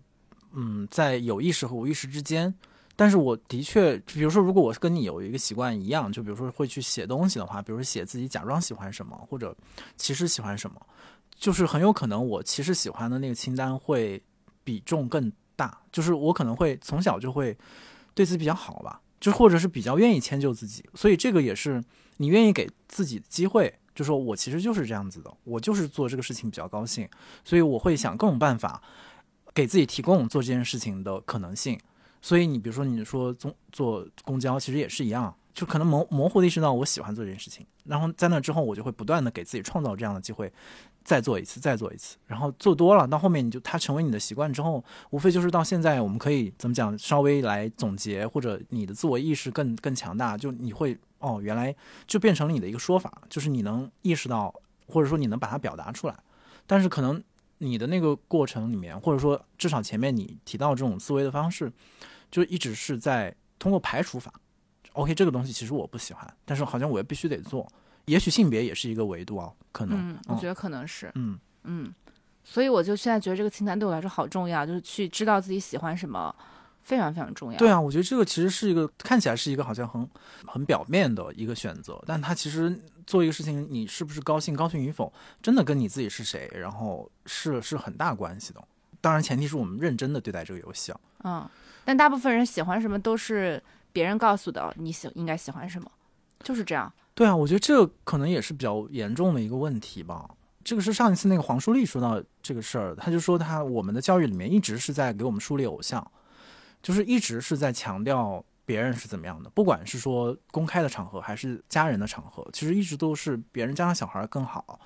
嗯，在有意识和无意识之间。但是我的确，比如说，如果我是跟你有一个习惯一样，就比如说会去写东西的话，比如说写自己假装喜欢什么，或者其实喜欢什么，就是很有可能我其实喜欢的那个清单会比重更大，就是我可能会从小就会对自己比较好吧，就或者是比较愿意迁就自己，所以这个也是你愿意给自己机会，就说我其实就是这样子的，我就是做这个事情比较高兴，所以我会想各种办法。给自己提供做这件事情的可能性。所以你比如说你说坐坐公交，其实也是一样，就可能模模糊的意识到我喜欢做这件事情，然后在那之后我就会不断的给自己创造这样的机会，再做一次，再做一次，然后做多了，到后面你就它成为你的习惯之后，无非就是到现在我们可以怎么讲，稍微来总结，或者你的自我意识更更强大，就你会哦，原来就变成了你的一个说法，就是你能意识到，或者说你能把它表达出来，但是可能你的那个过程里面，或者说至少前面你提到这种思维的方式。就一直是在通过排除法，OK，这个东西其实我不喜欢，但是好像我也必须得做。也许性别也是一个维度啊，可能。嗯，我觉得可能是。嗯嗯，所以我就现在觉得这个清单对我来说好重要，就是去知道自己喜欢什么，非常非常重要。对啊，我觉得这个其实是一个看起来是一个好像很很表面的一个选择，但它其实做一个事情，你是不是高兴，高兴与否，真的跟你自己是谁，然后是是很大关系的。当然，前提是我们认真的对待这个游戏啊。嗯。但大部分人喜欢什么都是别人告诉的，你喜应该喜欢什么，就是这样。对啊，我觉得这可能也是比较严重的一个问题吧。这个是上一次那个黄淑丽说到这个事儿，他就说他我们的教育里面一直是在给我们树立偶像，就是一直是在强调别人是怎么样的，不管是说公开的场合还是家人的场合，其实一直都是别人家的小孩更好。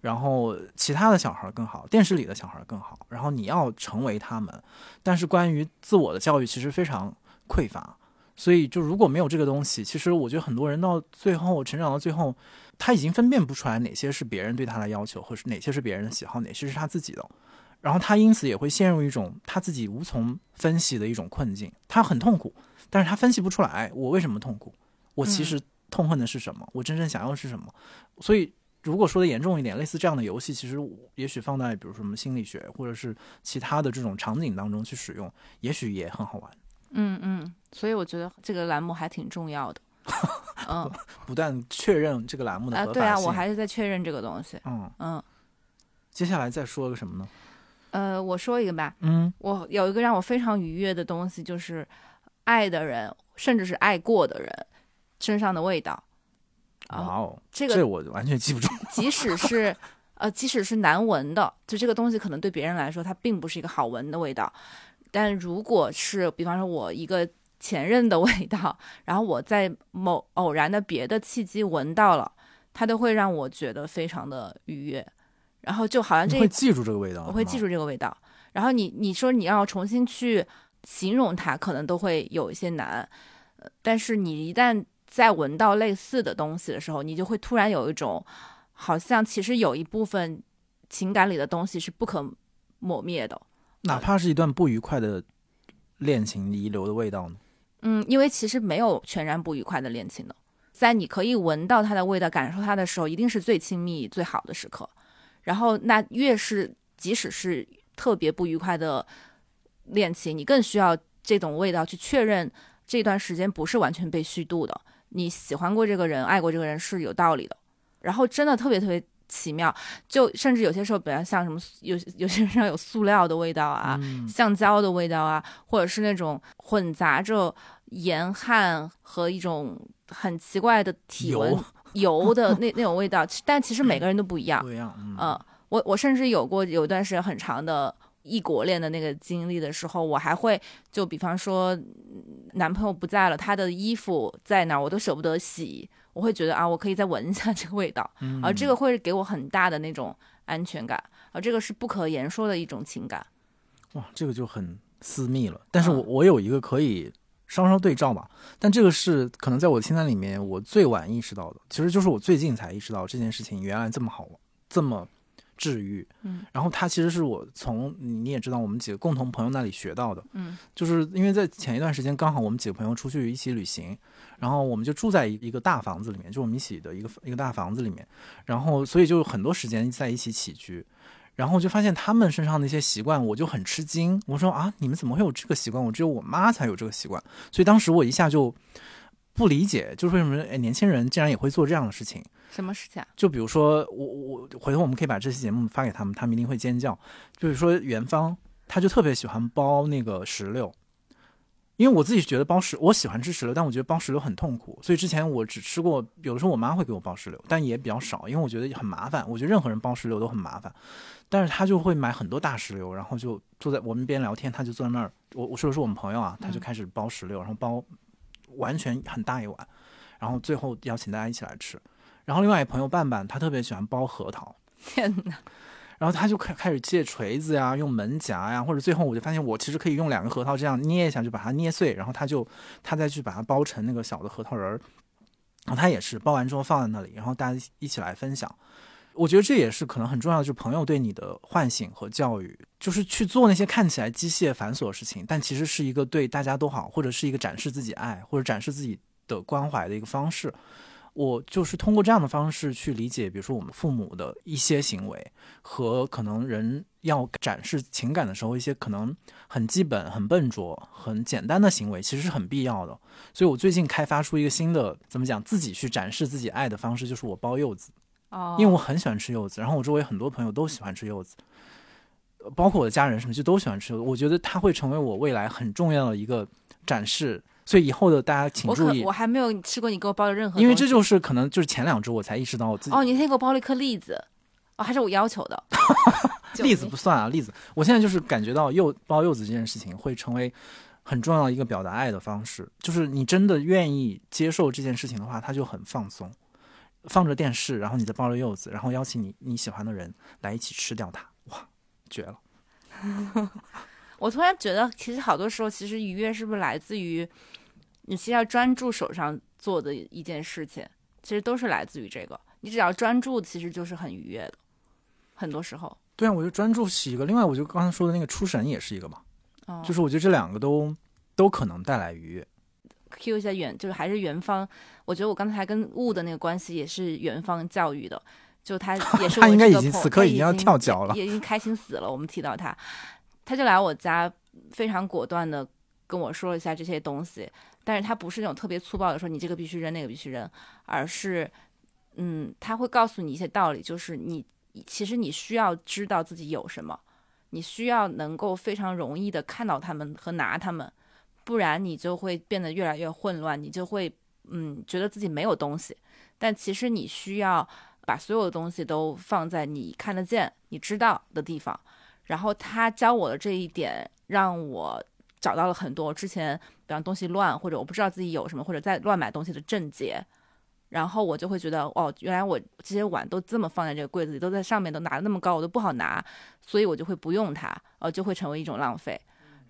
然后其他的小孩更好，电视里的小孩更好。然后你要成为他们，但是关于自我的教育其实非常匮乏。所以就如果没有这个东西，其实我觉得很多人到最后成长到最后，他已经分辨不出来哪些是别人对他的要求，或是哪些是别人的喜好，哪些是他自己的。然后他因此也会陷入一种他自己无从分析的一种困境。他很痛苦，但是他分析不出来我为什么痛苦，我其实痛恨的是什么，我真正想要是什么。所以。如果说的严重一点，类似这样的游戏，其实也许放在比如说什么心理学或者是其他的这种场景当中去使用，也许也很好玩。嗯嗯，所以我觉得这个栏目还挺重要的。嗯，不断确认这个栏目的合法性。对啊，我还是在确认这个东西。嗯嗯，接下来再说个什么呢？呃，我说一个吧。嗯，我有一个让我非常愉悦的东西，就是爱的人，甚至是爱过的人身上的味道。哇哦，这个这我完全记不住。即使是呃，即使是难闻的，就这个东西可能对别人来说它并不是一个好闻的味道。但如果是比方说我一个前任的 味道，然后我在某偶然的别的契机闻到了，它都会让我觉得非常的愉悦。然后就好像这会记住这个味道，我会记住这个味道。然后你你说你要重新去形容它，可能都会有一些难。呃，但是你一旦在闻到类似的东西的时候，你就会突然有一种，好像其实有一部分情感里的东西是不可磨灭的，哪怕是一段不愉快的恋情遗留的味道呢？嗯，因为其实没有全然不愉快的恋情的，在你可以闻到它的味道、感受它的时候，一定是最亲密、最好的时刻。然后，那越是即使是特别不愉快的恋情，你更需要这种味道去确认这段时间不是完全被虚度的。你喜欢过这个人，爱过这个人是有道理的，然后真的特别特别奇妙，就甚至有些时候，比如像什么有有些人有塑料的味道啊，橡胶的味道啊，或者是那种混杂着盐汗和一种很奇怪的体温油的那那种味道，但其实每个人都不一样。不一样，嗯，我我甚至有过有一段时间很长的。异国恋的那个经历的时候，我还会就比方说，男朋友不在了，他的衣服在哪儿，我都舍不得洗，我会觉得啊，我可以再闻一下这个味道，而这个会给我很大的那种安全感，而这个是不可言说的一种情感。哇，这个就很私密了。但是我我有一个可以稍稍对照吧，但这个是可能在我的清单里面我最晚意识到的，其实就是我最近才意识到这件事情原来这么好玩，这么。治愈，嗯，然后他其实是我从你也知道我们几个共同朋友那里学到的，嗯，就是因为在前一段时间刚好我们几个朋友出去一起旅行，然后我们就住在一个大房子里面，就我们一起的一个一个大房子里面，然后所以就很多时间在一起起居，然后就发现他们身上的一些习惯，我就很吃惊，我说啊，你们怎么会有这个习惯？我只有我妈才有这个习惯，所以当时我一下就不理解，就是为什么哎年轻人竟然也会做这样的事情。什么事情？啊就比如说，我我回头我们可以把这期节目发给他们，他们一定会尖叫。就是说，元芳他就特别喜欢包那个石榴，因为我自己觉得包石，我喜欢吃石榴，但我觉得包石榴很痛苦，所以之前我只吃过，有的时候我妈会给我包石榴，但也比较少，因为我觉得很麻烦。我觉得任何人包石榴都很麻烦，但是他就会买很多大石榴，然后就坐在我们边聊天，他就坐在那儿。我我说的是我们朋友啊，他就开始包石榴，然后包完全很大一碗，然后最后邀请大家一起来吃。然后另外一朋友伴伴，他特别喜欢剥核桃。天哪！然后他就开开始借锤子呀，用门夹呀，或者最后我就发现我其实可以用两个核桃这样捏一下就把它捏碎，然后他就他再去把它包成那个小的核桃仁儿，然后他也是包完之后放在那里，然后大家一起来分享。我觉得这也是可能很重要的，就是朋友对你的唤醒和教育，就是去做那些看起来机械繁琐的事情，但其实是一个对大家都好，或者是一个展示自己爱或者展示自己的关怀的一个方式。我就是通过这样的方式去理解，比如说我们父母的一些行为，和可能人要展示情感的时候，一些可能很基本、很笨拙、很简单的行为，其实是很必要的。所以我最近开发出一个新的，怎么讲，自己去展示自己爱的方式，就是我包柚子。哦，因为我很喜欢吃柚子，然后我周围很多朋友都喜欢吃柚子，包括我的家人什么就都喜欢吃柚子。我觉得它会成为我未来很重要的一个展示。所以以后的大家请注意，我还没有吃过你给我包的任何，因为这就是可能就是前两周我才意识到我自己。哦，你那天给我包了一颗栗子，哦，还是我要求的。栗子不算啊，栗子，我现在就是感觉到柚包柚子这件事情会成为很重要的一个表达爱的方式。就是你真的愿意接受这件事情的话，它就很放松。放着电视，然后你再抱着柚子，然后邀请你你喜欢的人来一起吃掉它，哇，绝了！我突然觉得，其实好多时候，其实愉悦是不是来自于？你其实要专注手上做的一件事情，其实都是来自于这个。你只要专注，其实就是很愉悦的。很多时候，对啊，我觉得专注是一个。另外，我就刚才说的那个出神也是一个嘛。哦，就是我觉得这两个都都可能带来愉悦。Q 一下远，就是还是元芳。我觉得我刚才跟雾的那个关系也是元芳教育的。就他也是 他应该已经此刻已经要跳脚了，也已经开心死了。我们提到他，他就来我家，非常果断的跟我说了一下这些东西。但是他不是那种特别粗暴的说你这个必须扔那个必须扔，而是，嗯，他会告诉你一些道理，就是你其实你需要知道自己有什么，你需要能够非常容易的看到他们和拿他们，不然你就会变得越来越混乱，你就会嗯觉得自己没有东西，但其实你需要把所有的东西都放在你看得见、你知道的地方。然后他教我的这一点让我。找到了很多之前，比方东西乱，或者我不知道自己有什么，或者在乱买东西的症结，然后我就会觉得，哦，原来我这些碗都这么放在这个柜子里，都在上面，都拿的那么高，我都不好拿，所以我就会不用它，呃，就会成为一种浪费。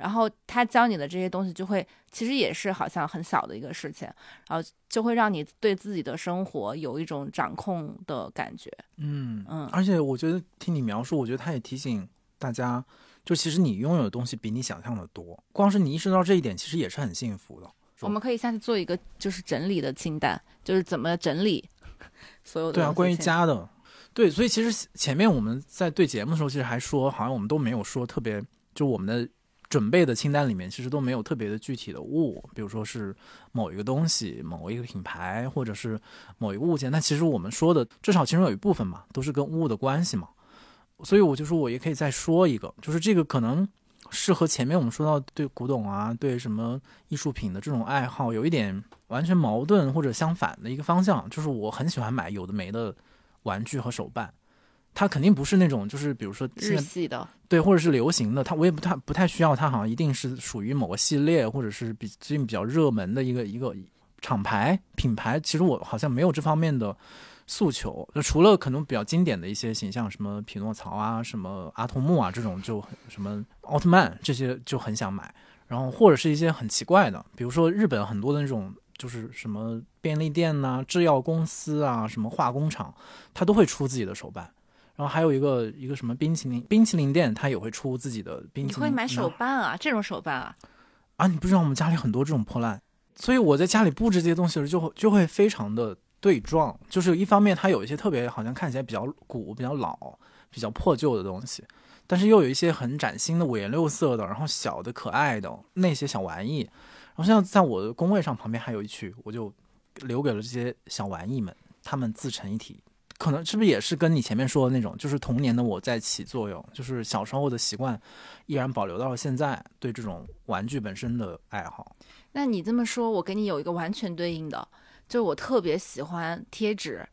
然后他教你的这些东西，就会其实也是好像很小的一个事情，然后就会让你对自己的生活有一种掌控的感觉。嗯嗯，而且我觉得听你描述，我觉得他也提醒大家。就其实你拥有的东西比你想象的多，光是你意识到这一点，其实也是很幸福的。我们可以下次做一个就是整理的清单，就是怎么整理所有的。对啊，关于家的，对，所以其实前面我们在对节目的时候，其实还说，好像我们都没有说特别，就我们的准备的清单里面，其实都没有特别的具体的物，比如说是某一个东西、某一个品牌，或者是某一个物件。但其实我们说的，至少其中有一部分嘛，都是跟物的关系嘛。所以我就说，我也可以再说一个，就是这个可能是和前面我们说到对古董啊、对什么艺术品的这种爱好有一点完全矛盾或者相反的一个方向。就是我很喜欢买有的没的玩具和手办，它肯定不是那种就是比如说日系的，对，或者是流行的，它我也不太不太需要它，好像一定是属于某个系列或者是比最近比较热门的一个一个厂牌品牌。其实我好像没有这方面的。诉求就除了可能比较经典的一些形象，什么匹诺曹啊，什么阿童木啊这种，就什么奥特曼这些就很想买。然后或者是一些很奇怪的，比如说日本很多的那种，就是什么便利店呐、制药公司啊、什么化工厂，它都会出自己的手办。然后还有一个一个什么冰淇淋冰淇淋店，它也会出自己的冰淇淋。你会买手办啊？这种手办啊？啊，你不知道我们家里很多这种破烂，所以我在家里布置这些东西的时候，就会就会非常的。对撞就是一方面，它有一些特别好像看起来比较古、比较老、比较破旧的东西，但是又有一些很崭新的五颜六色的，然后小的可爱的那些小玩意。然后像在我的工位上旁边还有一区，我就留给了这些小玩意们，他们自成一体，可能是不是也是跟你前面说的那种，就是童年的我在起作用，就是小时候的习惯依然保留到了现在，对这种玩具本身的爱好。那你这么说，我给你有一个完全对应的，就是我特别喜欢贴纸，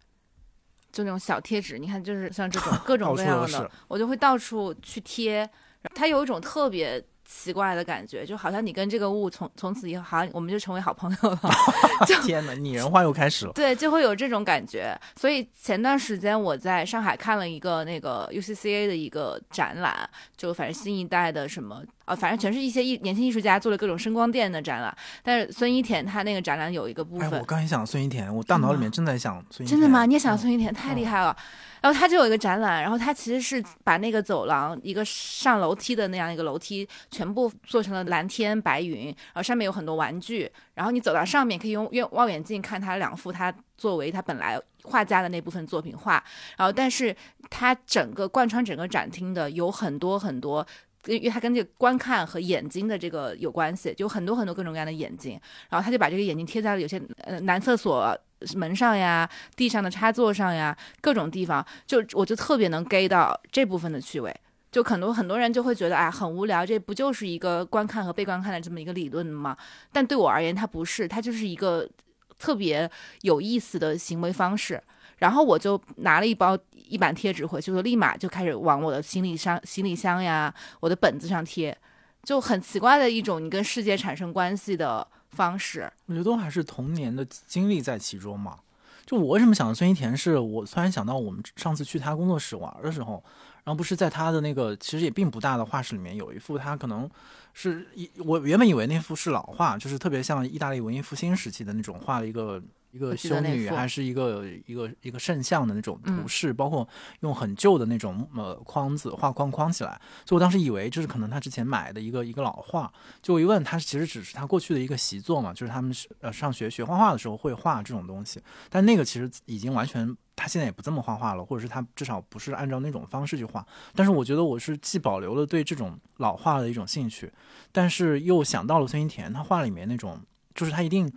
就那种小贴纸，你看，就是像这种 各种各样的我就会到处去贴。它有一种特别奇怪的感觉，就好像你跟这个物从从此以后，好像我们就成为好朋友了。天哪，拟人化又开始了。对，就会有这种感觉。所以前段时间我在上海看了一个那个 UCCA 的一个展览，就反正新一代的什么啊，反正全是一些艺年轻艺术家做了各种声光电的展览。但是孙一田他那个展览有一个部哎，分，我刚才想孙一田，我大脑里面正在想孙一田。真的吗？你也想嗯孙一田太厉害了。然后他就有一个展览，然后他其实是把那个走廊一个上楼梯的那样一个楼梯全部做成了蓝天白云，然后上面有很多玩具，然后你走到上面可以用用望远镜看他两幅他作为他本来画家的那部分作品画，然后但是他整个贯穿整个展厅的有很多很多。因为它跟这个观看和眼睛的这个有关系，就很多很多各种各样的眼睛，然后他就把这个眼睛贴在了有些呃男厕所门上呀、地上的插座上呀，各种地方，就我就特别能 get 到这部分的趣味。就很多很多人就会觉得，哎，很无聊，这不就是一个观看和被观看的这么一个理论吗？但对我而言，它不是，它就是一个特别有意思的行为方式。然后我就拿了一包一板贴纸回去，就立马就开始往我的行李箱、行李箱呀、我的本子上贴，就很奇怪的一种你跟世界产生关系的方式。我觉得都还是童年的经历在其中嘛。就我为什么想到孙一田是，我突然想到我们上次去他工作室玩的时候，然后不是在他的那个其实也并不大的画室里面有一幅他可能是一我原本以为那幅是老画，就是特别像意大利文艺复兴时期的那种画了一个一个修女还是一个一个一个圣像的那种图嗯示，包括用很旧的那种呃框子画框框起来，所以我当时以为这是可能他之前买的一个一个老画，就我一问他，其实只是他过去的一个习作嘛，就是他们是呃上学学画画的时候会画这种东西，但那个其实已经完全，他现在也不这么画画了，或者是他至少不是按照那种方式去画。但是我觉得我是既保留了对这种老画的一种兴趣，但是又想到了孙一田他画里面那种，就是他一定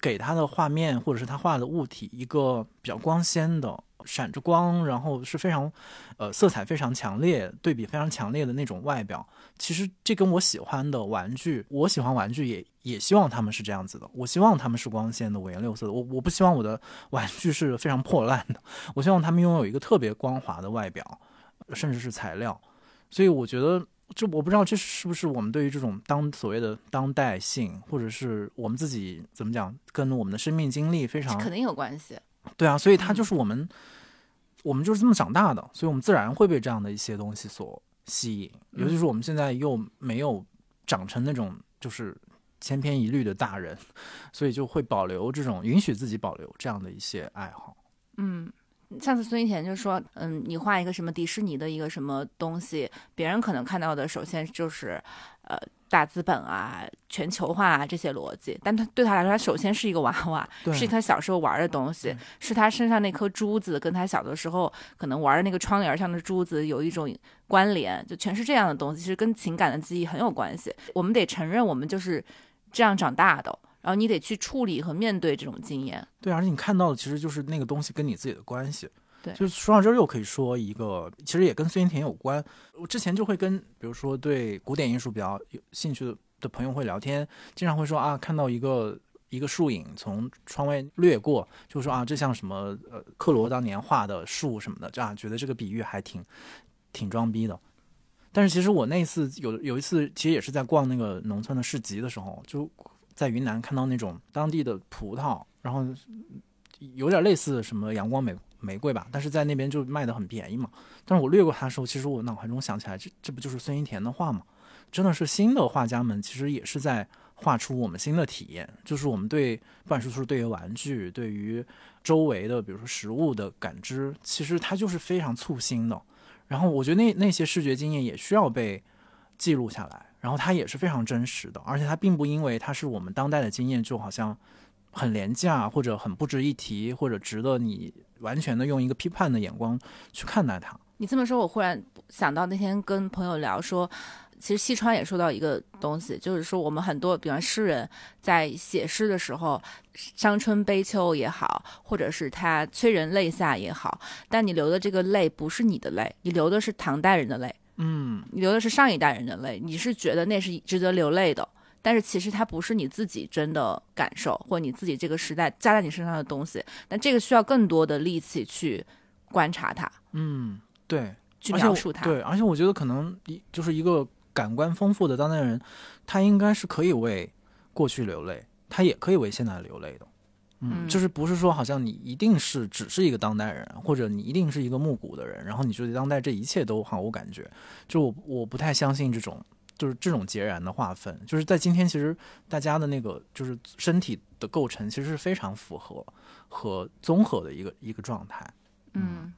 给他的画面或者是他画的物体一个比较光鲜的。闪着光，然后是非常，呃，色彩非常强烈、对比非常强烈的那种外表，其实这跟我喜欢的玩具，我喜欢玩具也也希望他们是这样子的。我希望他们是光鲜的、五颜六色的。我我不希望我的玩具是非常破烂的，我希望他们拥有一个特别光滑的外表，甚至是材料。所以我觉得，这我不知道这是不是我们对于这种当所谓的当代性，或者是我们自己怎么讲，跟我们的生命经历非常肯定有关系。对啊，所以它就是我们，我们就是这么长大的，所以我们自然会被这样的一些东西所吸引。尤其是我们现在又没有长成那种就是千篇一律的大人，所以就会保留这种允许自己保留这样的一些爱好。嗯，上次孙一田就说，嗯，你画一个什么迪士尼的一个什么东西，别人可能看到的首先就是，呃，大资本啊、全球化啊这些逻辑，但他对他来说，他首先是一个娃娃，是他小时候玩的东西，是他身上那颗珠子跟他小的时候可能玩的那个窗帘上的珠子有一种关联，就全是这样的东西，其实跟情感的记忆很有关系。我们得承认，我们就是这样长大的。然后你得去处理和面对这种经验，对，而且你看到的其实就是那个东西跟你自己的关系。对就是说到这儿又可以说一个，其实也跟孙一田有关。我之前就会跟，比如说对古典艺术比较有兴趣的的朋友会聊天，经常会说啊，看到一个一个树影从窗外掠过，就说啊，这像什么呃克罗当年画的树什么的，这样觉得这个比喻还挺挺装逼的。但是其实我那次有有一次，其实也是在逛那个农村的市集的时候，就在云南看到那种当地的葡萄，然后有点类似什么阳光玫玫瑰吧，但是在那边就卖的很便宜嘛。但是我掠过它的时候，其实我脑海中想起来，这这不就是孙一田的画吗？真的是新的画家们，其实也是在画出我们新的体验，就是我们对不管是说对于玩具，对于周围的比如说食物的感知，其实它就是非常促新的。然后我觉得那那些视觉经验也需要被记录下来，然后它也是非常真实的，而且它并不因为它是我们当代的经验，就好像很廉价或者很不值一提，或者值得你完全的用一个批判的眼光去看待它。你这么说，我忽然想到那天跟朋友聊说，其实西川也说到一个东西，就是说我们很多，比方诗人在写诗的时候，伤春悲秋也好，或者是他催人泪下也好，但你流的这个泪不是你的泪，你流的是唐代人的泪，嗯，你流的是上一代人的泪，你是觉得那是值得流泪的，但是其实它不是你自己真的感受，或你自己这个时代加在你身上的东西，但这个需要更多的力气去观察它，嗯，对，去描述它。对，而且我觉得可能一就是一个感官丰富的当代人，他应该是可以为过去流泪，他也可以为现在流泪的。嗯，嗯就是不是说好像你一定是只是一个当代人，或者你一定是一个暮古的人，然后你就对当代这一切都毫无感觉。就我我不太相信这种就是这种截然的划分。就是在今天，其实大家的那个就是身体的构成其实是非常符合和综合的一个一个状态。嗯，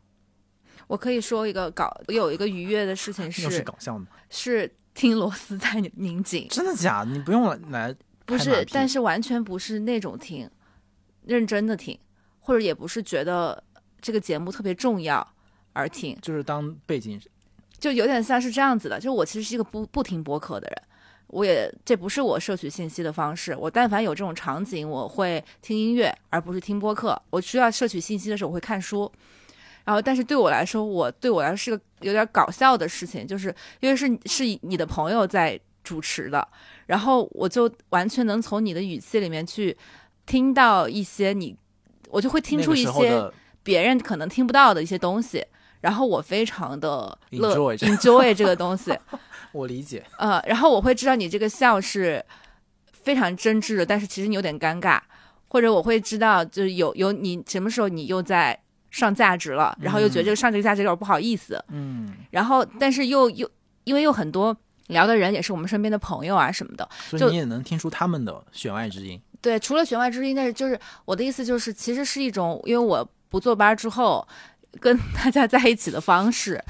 我可以说一个搞，我有一个愉悦的事情又是是搞笑的吗？是听螺丝在拧紧，真的假的？你不用来来不是但是完全不是那种听，认真的听，或者也不是觉得这个节目特别重要而听，就是当背景就有点像是这样子的。就我其实是一个不不听播客的人，我也这不是我摄取信息的方式。我但凡有这种场景，我会听音乐，而不是听播客。我需要摄取信息的时候，我会看书。然后，但是对我来说，我对我来说是个有点搞笑的事情，就是因为是是你的朋友在主持的，然后我就完全能从你的语气里面去听到一些你，我就会听出一些别人可能听不到的一些东西，然后我非常的乐 Enjoy 这 enjoy 这个东西，我理解，呃，然后我会知道你这个笑是非常真挚的，但是其实你有点尴尬，或者我会知道就是有有你什么时候你又在上价值了，然后又觉得这个上这个价值有点不好意思，嗯，然后但是又又因为有很多聊的人也是我们身边的朋友啊什么的，所以你也能听出他们的弦外之音。对，除了弦外之音，但是就是我的意思就是，其实是一种，因为我不坐班之后跟大家在一起的方式，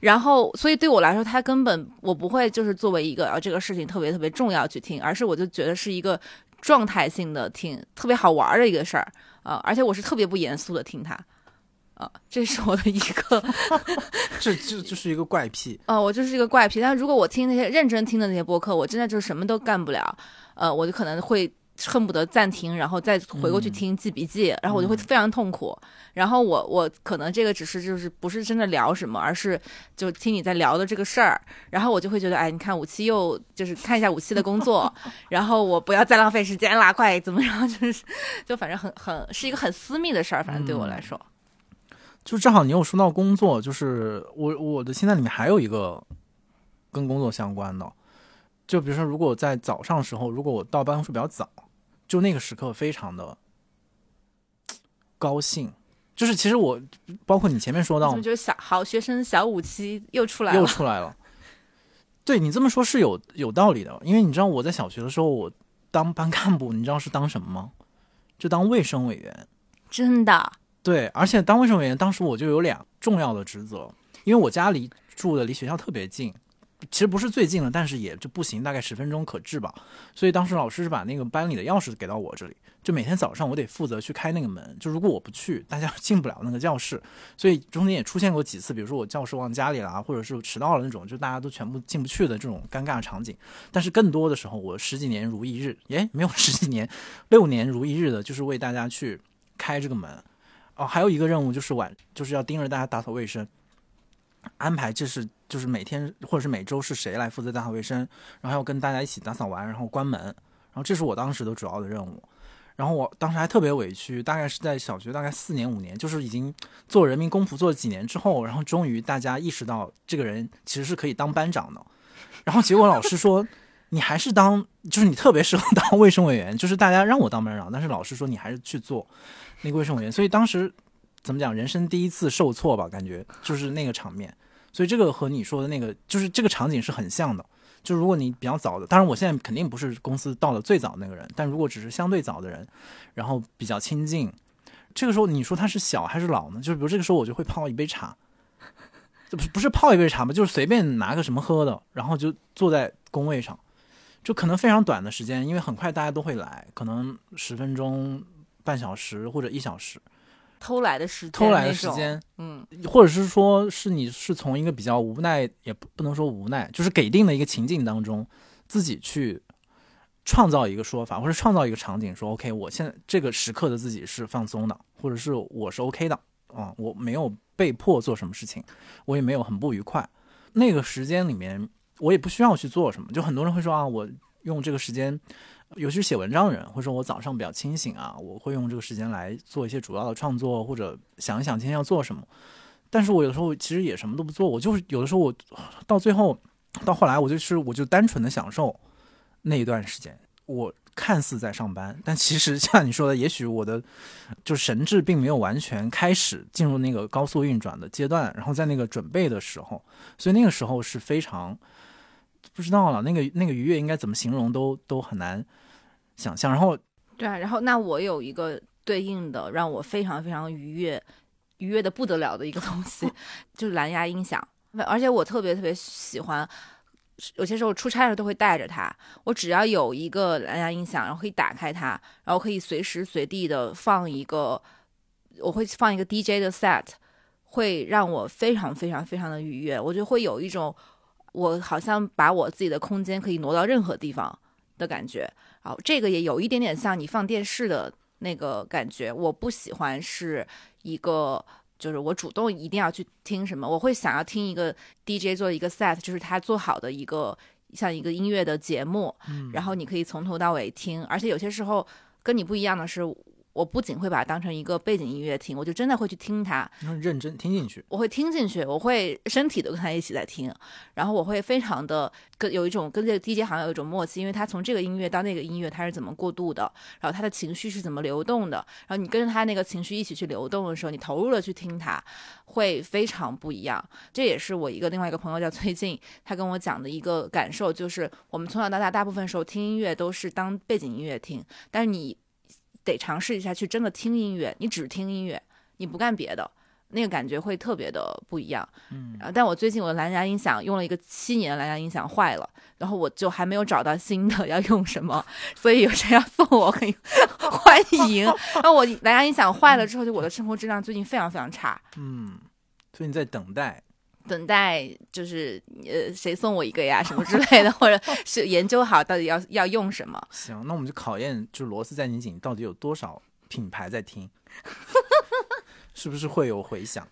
然后所以对我来说，他根本我不会就是作为一个啊这个事情特别特别重要去听，而是我就觉得是一个状态性的听，特别好玩的一个事儿啊、而且我是特别不严肃的听他。啊，这是我的一个，这这就是一个怪癖。呃，我就是一个怪癖。但如果我听那些认真听的那些播客，我真的就是什么都干不了，呃，我就可能会恨不得暂停，然后再回过去嗯。听记笔记，然后我就会非常痛苦。然后我我可能这个只是就是不是真的聊什么，而是就听你在聊的这个事儿，然后我就会觉得，哎，你看五七又就是看一下五七的工作，然后我不要再浪费时间啦，快怎么样？就是 就反正很很是一个很私密的事儿，反正对我来说，就正好你有说到工作，就是我我的清单里面还有一个跟工作相关的，就比如说，如果在早上时候，如果我到办公室比较早，就那个时刻非常的高兴。就是其实我包括你前面说到我怎么觉得小好学生小五七又出来了又？出来了。对你这么说，是有有道理的，因为你知道我在小学的时候，我当班干部，你知道是当什么吗？就当卫生委员。真的，对，而且当卫生委员，当时我就有两重要的职责，因为我家离住的离学校特别近，其实不是最近了，但是也就步行大概十分钟可至吧。所以当时老师是把那个班里的钥匙给到我这里，就每天早上我得负责去开那个门，就如果我不去，大家进不了那个教室。所以中间也出现过几次，比如说我教室忘家里了，或者是迟到了那种，就大家都全部进不去的这种尴尬场景。但是更多的时候，我十几年如一日，耶，没有十几年，六年如一日的，就是为大家去开这个门。哦，还有一个任务就是晚，就是要盯着大家打扫卫生，安排就是就是每天或者是每周是谁来负责打扫卫生，然后要跟大家一起打扫完，然后关门，然后这是我当时的主要的任务。然后我当时还特别委屈，大概是在小学大概四年五年，就是已经做人民公仆做了几年之后，然后终于大家意识到这个人其实是可以当班长的，然后结果老师说你还是当，就是你特别适合当卫生委员，就是大家让我当班长，但是老师说你还是去做那个卫生委员，所以当时怎么讲，人生第一次受挫吧，感觉就是那个场面，所以这个和你说的那个，就是这个场景是很像的。就如果你比较早的，当然我现在肯定不是公司到了最早那个人，但如果只是相对早的人，然后比较亲近，这个时候你说他是小还是老呢？就是比如这个时候我就会泡一杯茶，就不是不是泡一杯茶嘛，就是随便拿个什么喝的，然后就坐在工位上，就可能非常短的时间，因为很快大家都会来，可能十分钟、半小时或者一小时。偷来的时间，偷来的时间，嗯，或者是说是你是从一个比较无奈，也不不能说无奈，就是给定的一个情境当中，自己去创造一个说法，或者创造一个场景，说 OK，我现在这个时刻的自己是放松的，或者是我是 OK 的啊，我没有被迫做什么事情，我也没有很不愉快。那个时间里面，我也不需要去做什么。就很多人会说啊，我用这个时间，尤其是写文章的人，或者说我早上比较清醒啊，我会用这个时间来做一些主要的创作，或者想一想今天要做什么。但是我有的时候其实也什么都不做，我就是有的时候我到最后到后来，我就是我就单纯的享受那一段时间。我看似在上班，但其实像你说的，也许我的就神智并没有完全开始进入那个高速运转的阶段。然后在那个准备的时候，所以那个时候是非常不知道了。那个那个愉悦应该怎么形容都都很难想象。然后对啊，然后那我有一个对应的让我非常非常愉悦、愉悦的不得了的一个东西，就是蓝牙音响，而且我特别特别喜欢。有些时候出差的时候都会带着它，我只要有一个蓝牙音响，然后可以打开它，然后可以随时随地的放一个，我会放一个 DJ 的 set，会让我非常非常非常的愉悦。我就会有一种我好像把我自己的空间可以挪到任何地方的感觉。好，这个也有一点点像你放电视的那个感觉。我不喜欢是一个。就是我主动一定要去听什么，我会想要听一个 DJ 做一个 set，就是他做好的一个像一个音乐的节目，然后你可以从头到尾听，而且有些时候跟你不一样的是。我不仅会把它当成一个背景音乐听，我就真的会去听它，认真听进去。我会听进去，我会身体都跟他一起在听，然后我会非常的跟有一种跟这个 DJ 好像有一种默契，因为他从这个音乐到那个音乐他是怎么过渡的，然后他的情绪是怎么流动的，然后你跟着他那个情绪一起去流动的时候，你投入了去听它，会非常不一样。这也是我一个另外一个朋友叫崔静，他跟我讲的一个感受，就是我们从小到大大部分时候听音乐都是当背景音乐听，但是你。得尝试一下去真的听音乐，你只听音乐，你不干别的，那个感觉会特别的不一样。嗯，但我最近我的蓝牙音响用了一个七年的蓝牙音响坏了，然后我就还没有找到新的 要用什么，所以有谁要送我可以 欢迎。那我蓝牙音响坏了之后，就我的生活质量最近非常非常差。嗯，所以你在等待。等待就是呃，谁送我一个呀，什么之类的，或者是研究好到底要要用什么。行，那我们就考验，就是螺丝在拧紧，到底有多少品牌在听，是不是会有回响？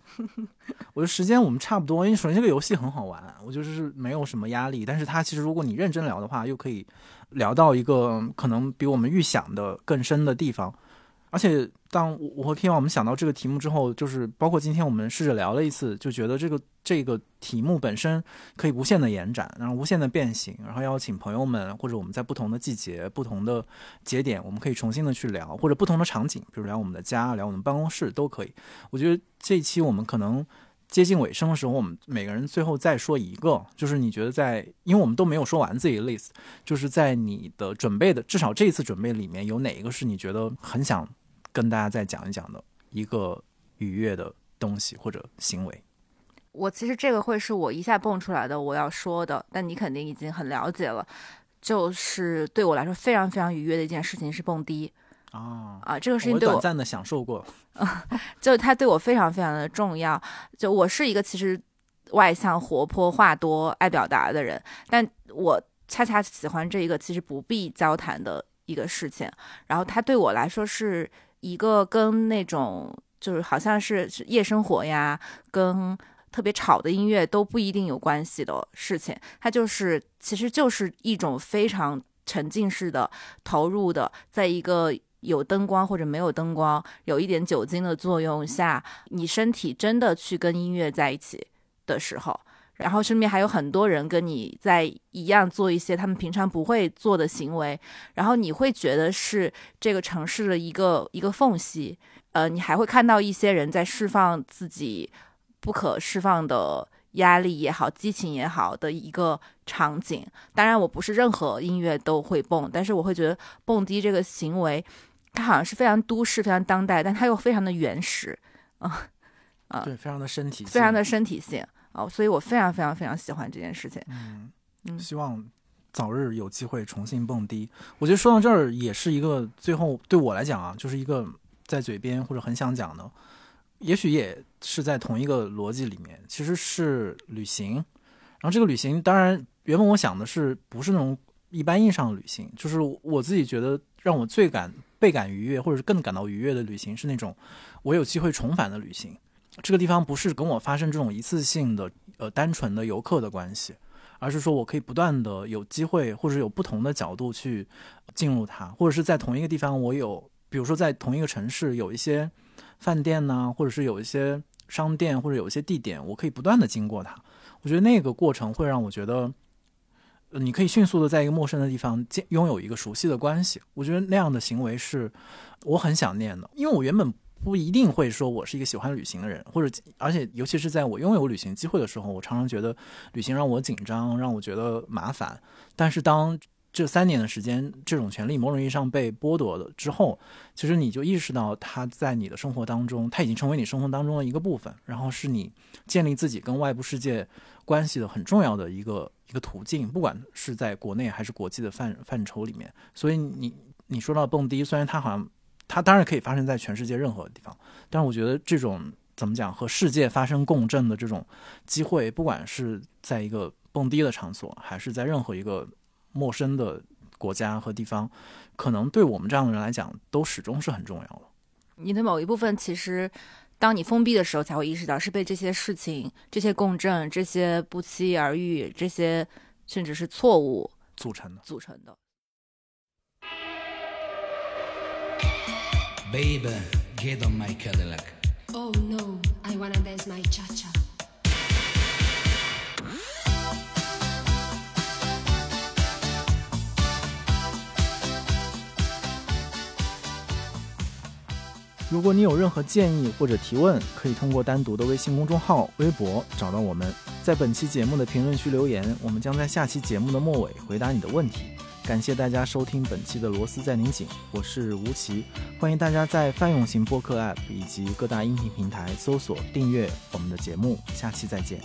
我觉得时间我们差不多，因为首先这个游戏很好玩，我就是没有什么压力，但是它其实如果你认真聊的话，又可以聊到一个可能比我们预想的更深的地方。而且，当我和 K 王我们想到这个题目之后，就是包括今天我们试着聊了一次，就觉得这个这个题目本身可以无限的延展，然后无限的变形，然后邀请朋友们或者我们在不同的季节、不同的节点，我们可以重新的去聊，或者不同的场景，比如聊我们的家、聊我们办公室都可以。我觉得这一期我们可能接近尾声的时候，我们每个人最后再说一个，就是你觉得在，因为我们都没有说完自己的 list，就是在你的准备的至少这一次准备里面有哪一个是你觉得很想。跟大家再讲一讲的一个愉悦的东西或者行为，我其实这个会是我一下蹦出来的我要说的，但你肯定已经很了解了。就是对我来说非常非常愉悦的一件事情是蹦迪啊啊！这个事情对我短暂的享受过，就它对我非常非常的重要。就我是一个其实外向、活泼、话多、爱表达的人，但我恰恰喜欢这一个其实不必交谈的一个事情。然后它对我来说是。一个跟那种就是好像是夜生活呀，跟特别吵的音乐都不一定有关系的事情，它就是其实就是一种非常沉浸式的投入的，在一个有灯光或者没有灯光，有一点酒精的作用下，你身体真的去跟音乐在一起的时候。然后身边还有很多人跟你在一样做一些他们平常不会做的行为，然后你会觉得是这个城市的一个一个缝隙，呃，你还会看到一些人在释放自己不可释放的压力也好、激情也好的一个场景。当然，我不是任何音乐都会蹦，但是我会觉得蹦迪这个行为，它好像是非常都市、非常当代，但它又非常的原始，啊 啊，对，非常的身体，非常的身体性。哦，所以我非常非常非常喜欢这件事情。嗯嗯，希望早日有机会重新蹦迪。我觉得说到这儿，也是一个最后对我来讲啊，就是一个在嘴边或者很想讲的，也许也是在同一个逻辑里面，其实是旅行。然后这个旅行，当然原本我想的是不是那种一般意义上的旅行，就是我自己觉得让我最感倍感愉悦，或者是更感到愉悦的旅行是那种我有机会重返的旅行。这个地方不是跟我发生这种一次性的呃单纯的游客的关系，而是说我可以不断的有机会或者有不同的角度去进入它，或者是在同一个地方我有，比如说在同一个城市有一些饭店呐、或者是有一些商店或者有一些地点，我可以不断的经过它。我觉得那个过程会让我觉得，你可以迅速的在一个陌生的地方建拥有一个熟悉的关系。我觉得那样的行为是我很想念的，因为我原本不一定会说我是一个喜欢旅行的人，或者而且尤其是在我拥有旅行机会的时候，我常常觉得旅行让我紧张，让我觉得麻烦。但是当这三年的时间，这种权利某种意义上被剥夺了之后，其实你就意识到它在你的生活当中，它已经成为你生活当中的一个部分，然后是你建立自己跟外部世界关系的很重要的一个一个途径，不管是在国内还是国际的范范畴里面。所以你你说到蹦迪，虽然它好像它当然可以发生在全世界任何地方，但是我觉得这种怎么讲和世界发生共振的这种机会，不管是在一个蹦迪的场所，还是在任何一个陌生的国家和地方，可能对我们这样的人来讲，都始终是很重要的。你的某一部分其实，当你封闭的时候，才会意识到是被这些事情、这些共振、这些不期而遇、这些甚至是错误组成的。组成的。Baby, get on my Cadillac. Oh no, I wanna dance my cha cha. 如果你有任何建议或者提问，可以通过单独的微信公众号、微博找到我们，在本期节目的评论区留言，我们将在下期节目的末尾回答你的问题。感谢大家收听本期的螺丝在拧紧，我是吴奇，欢迎大家在泛用型播客 App 以及各大音频平台搜索订阅我们的节目，下期再见。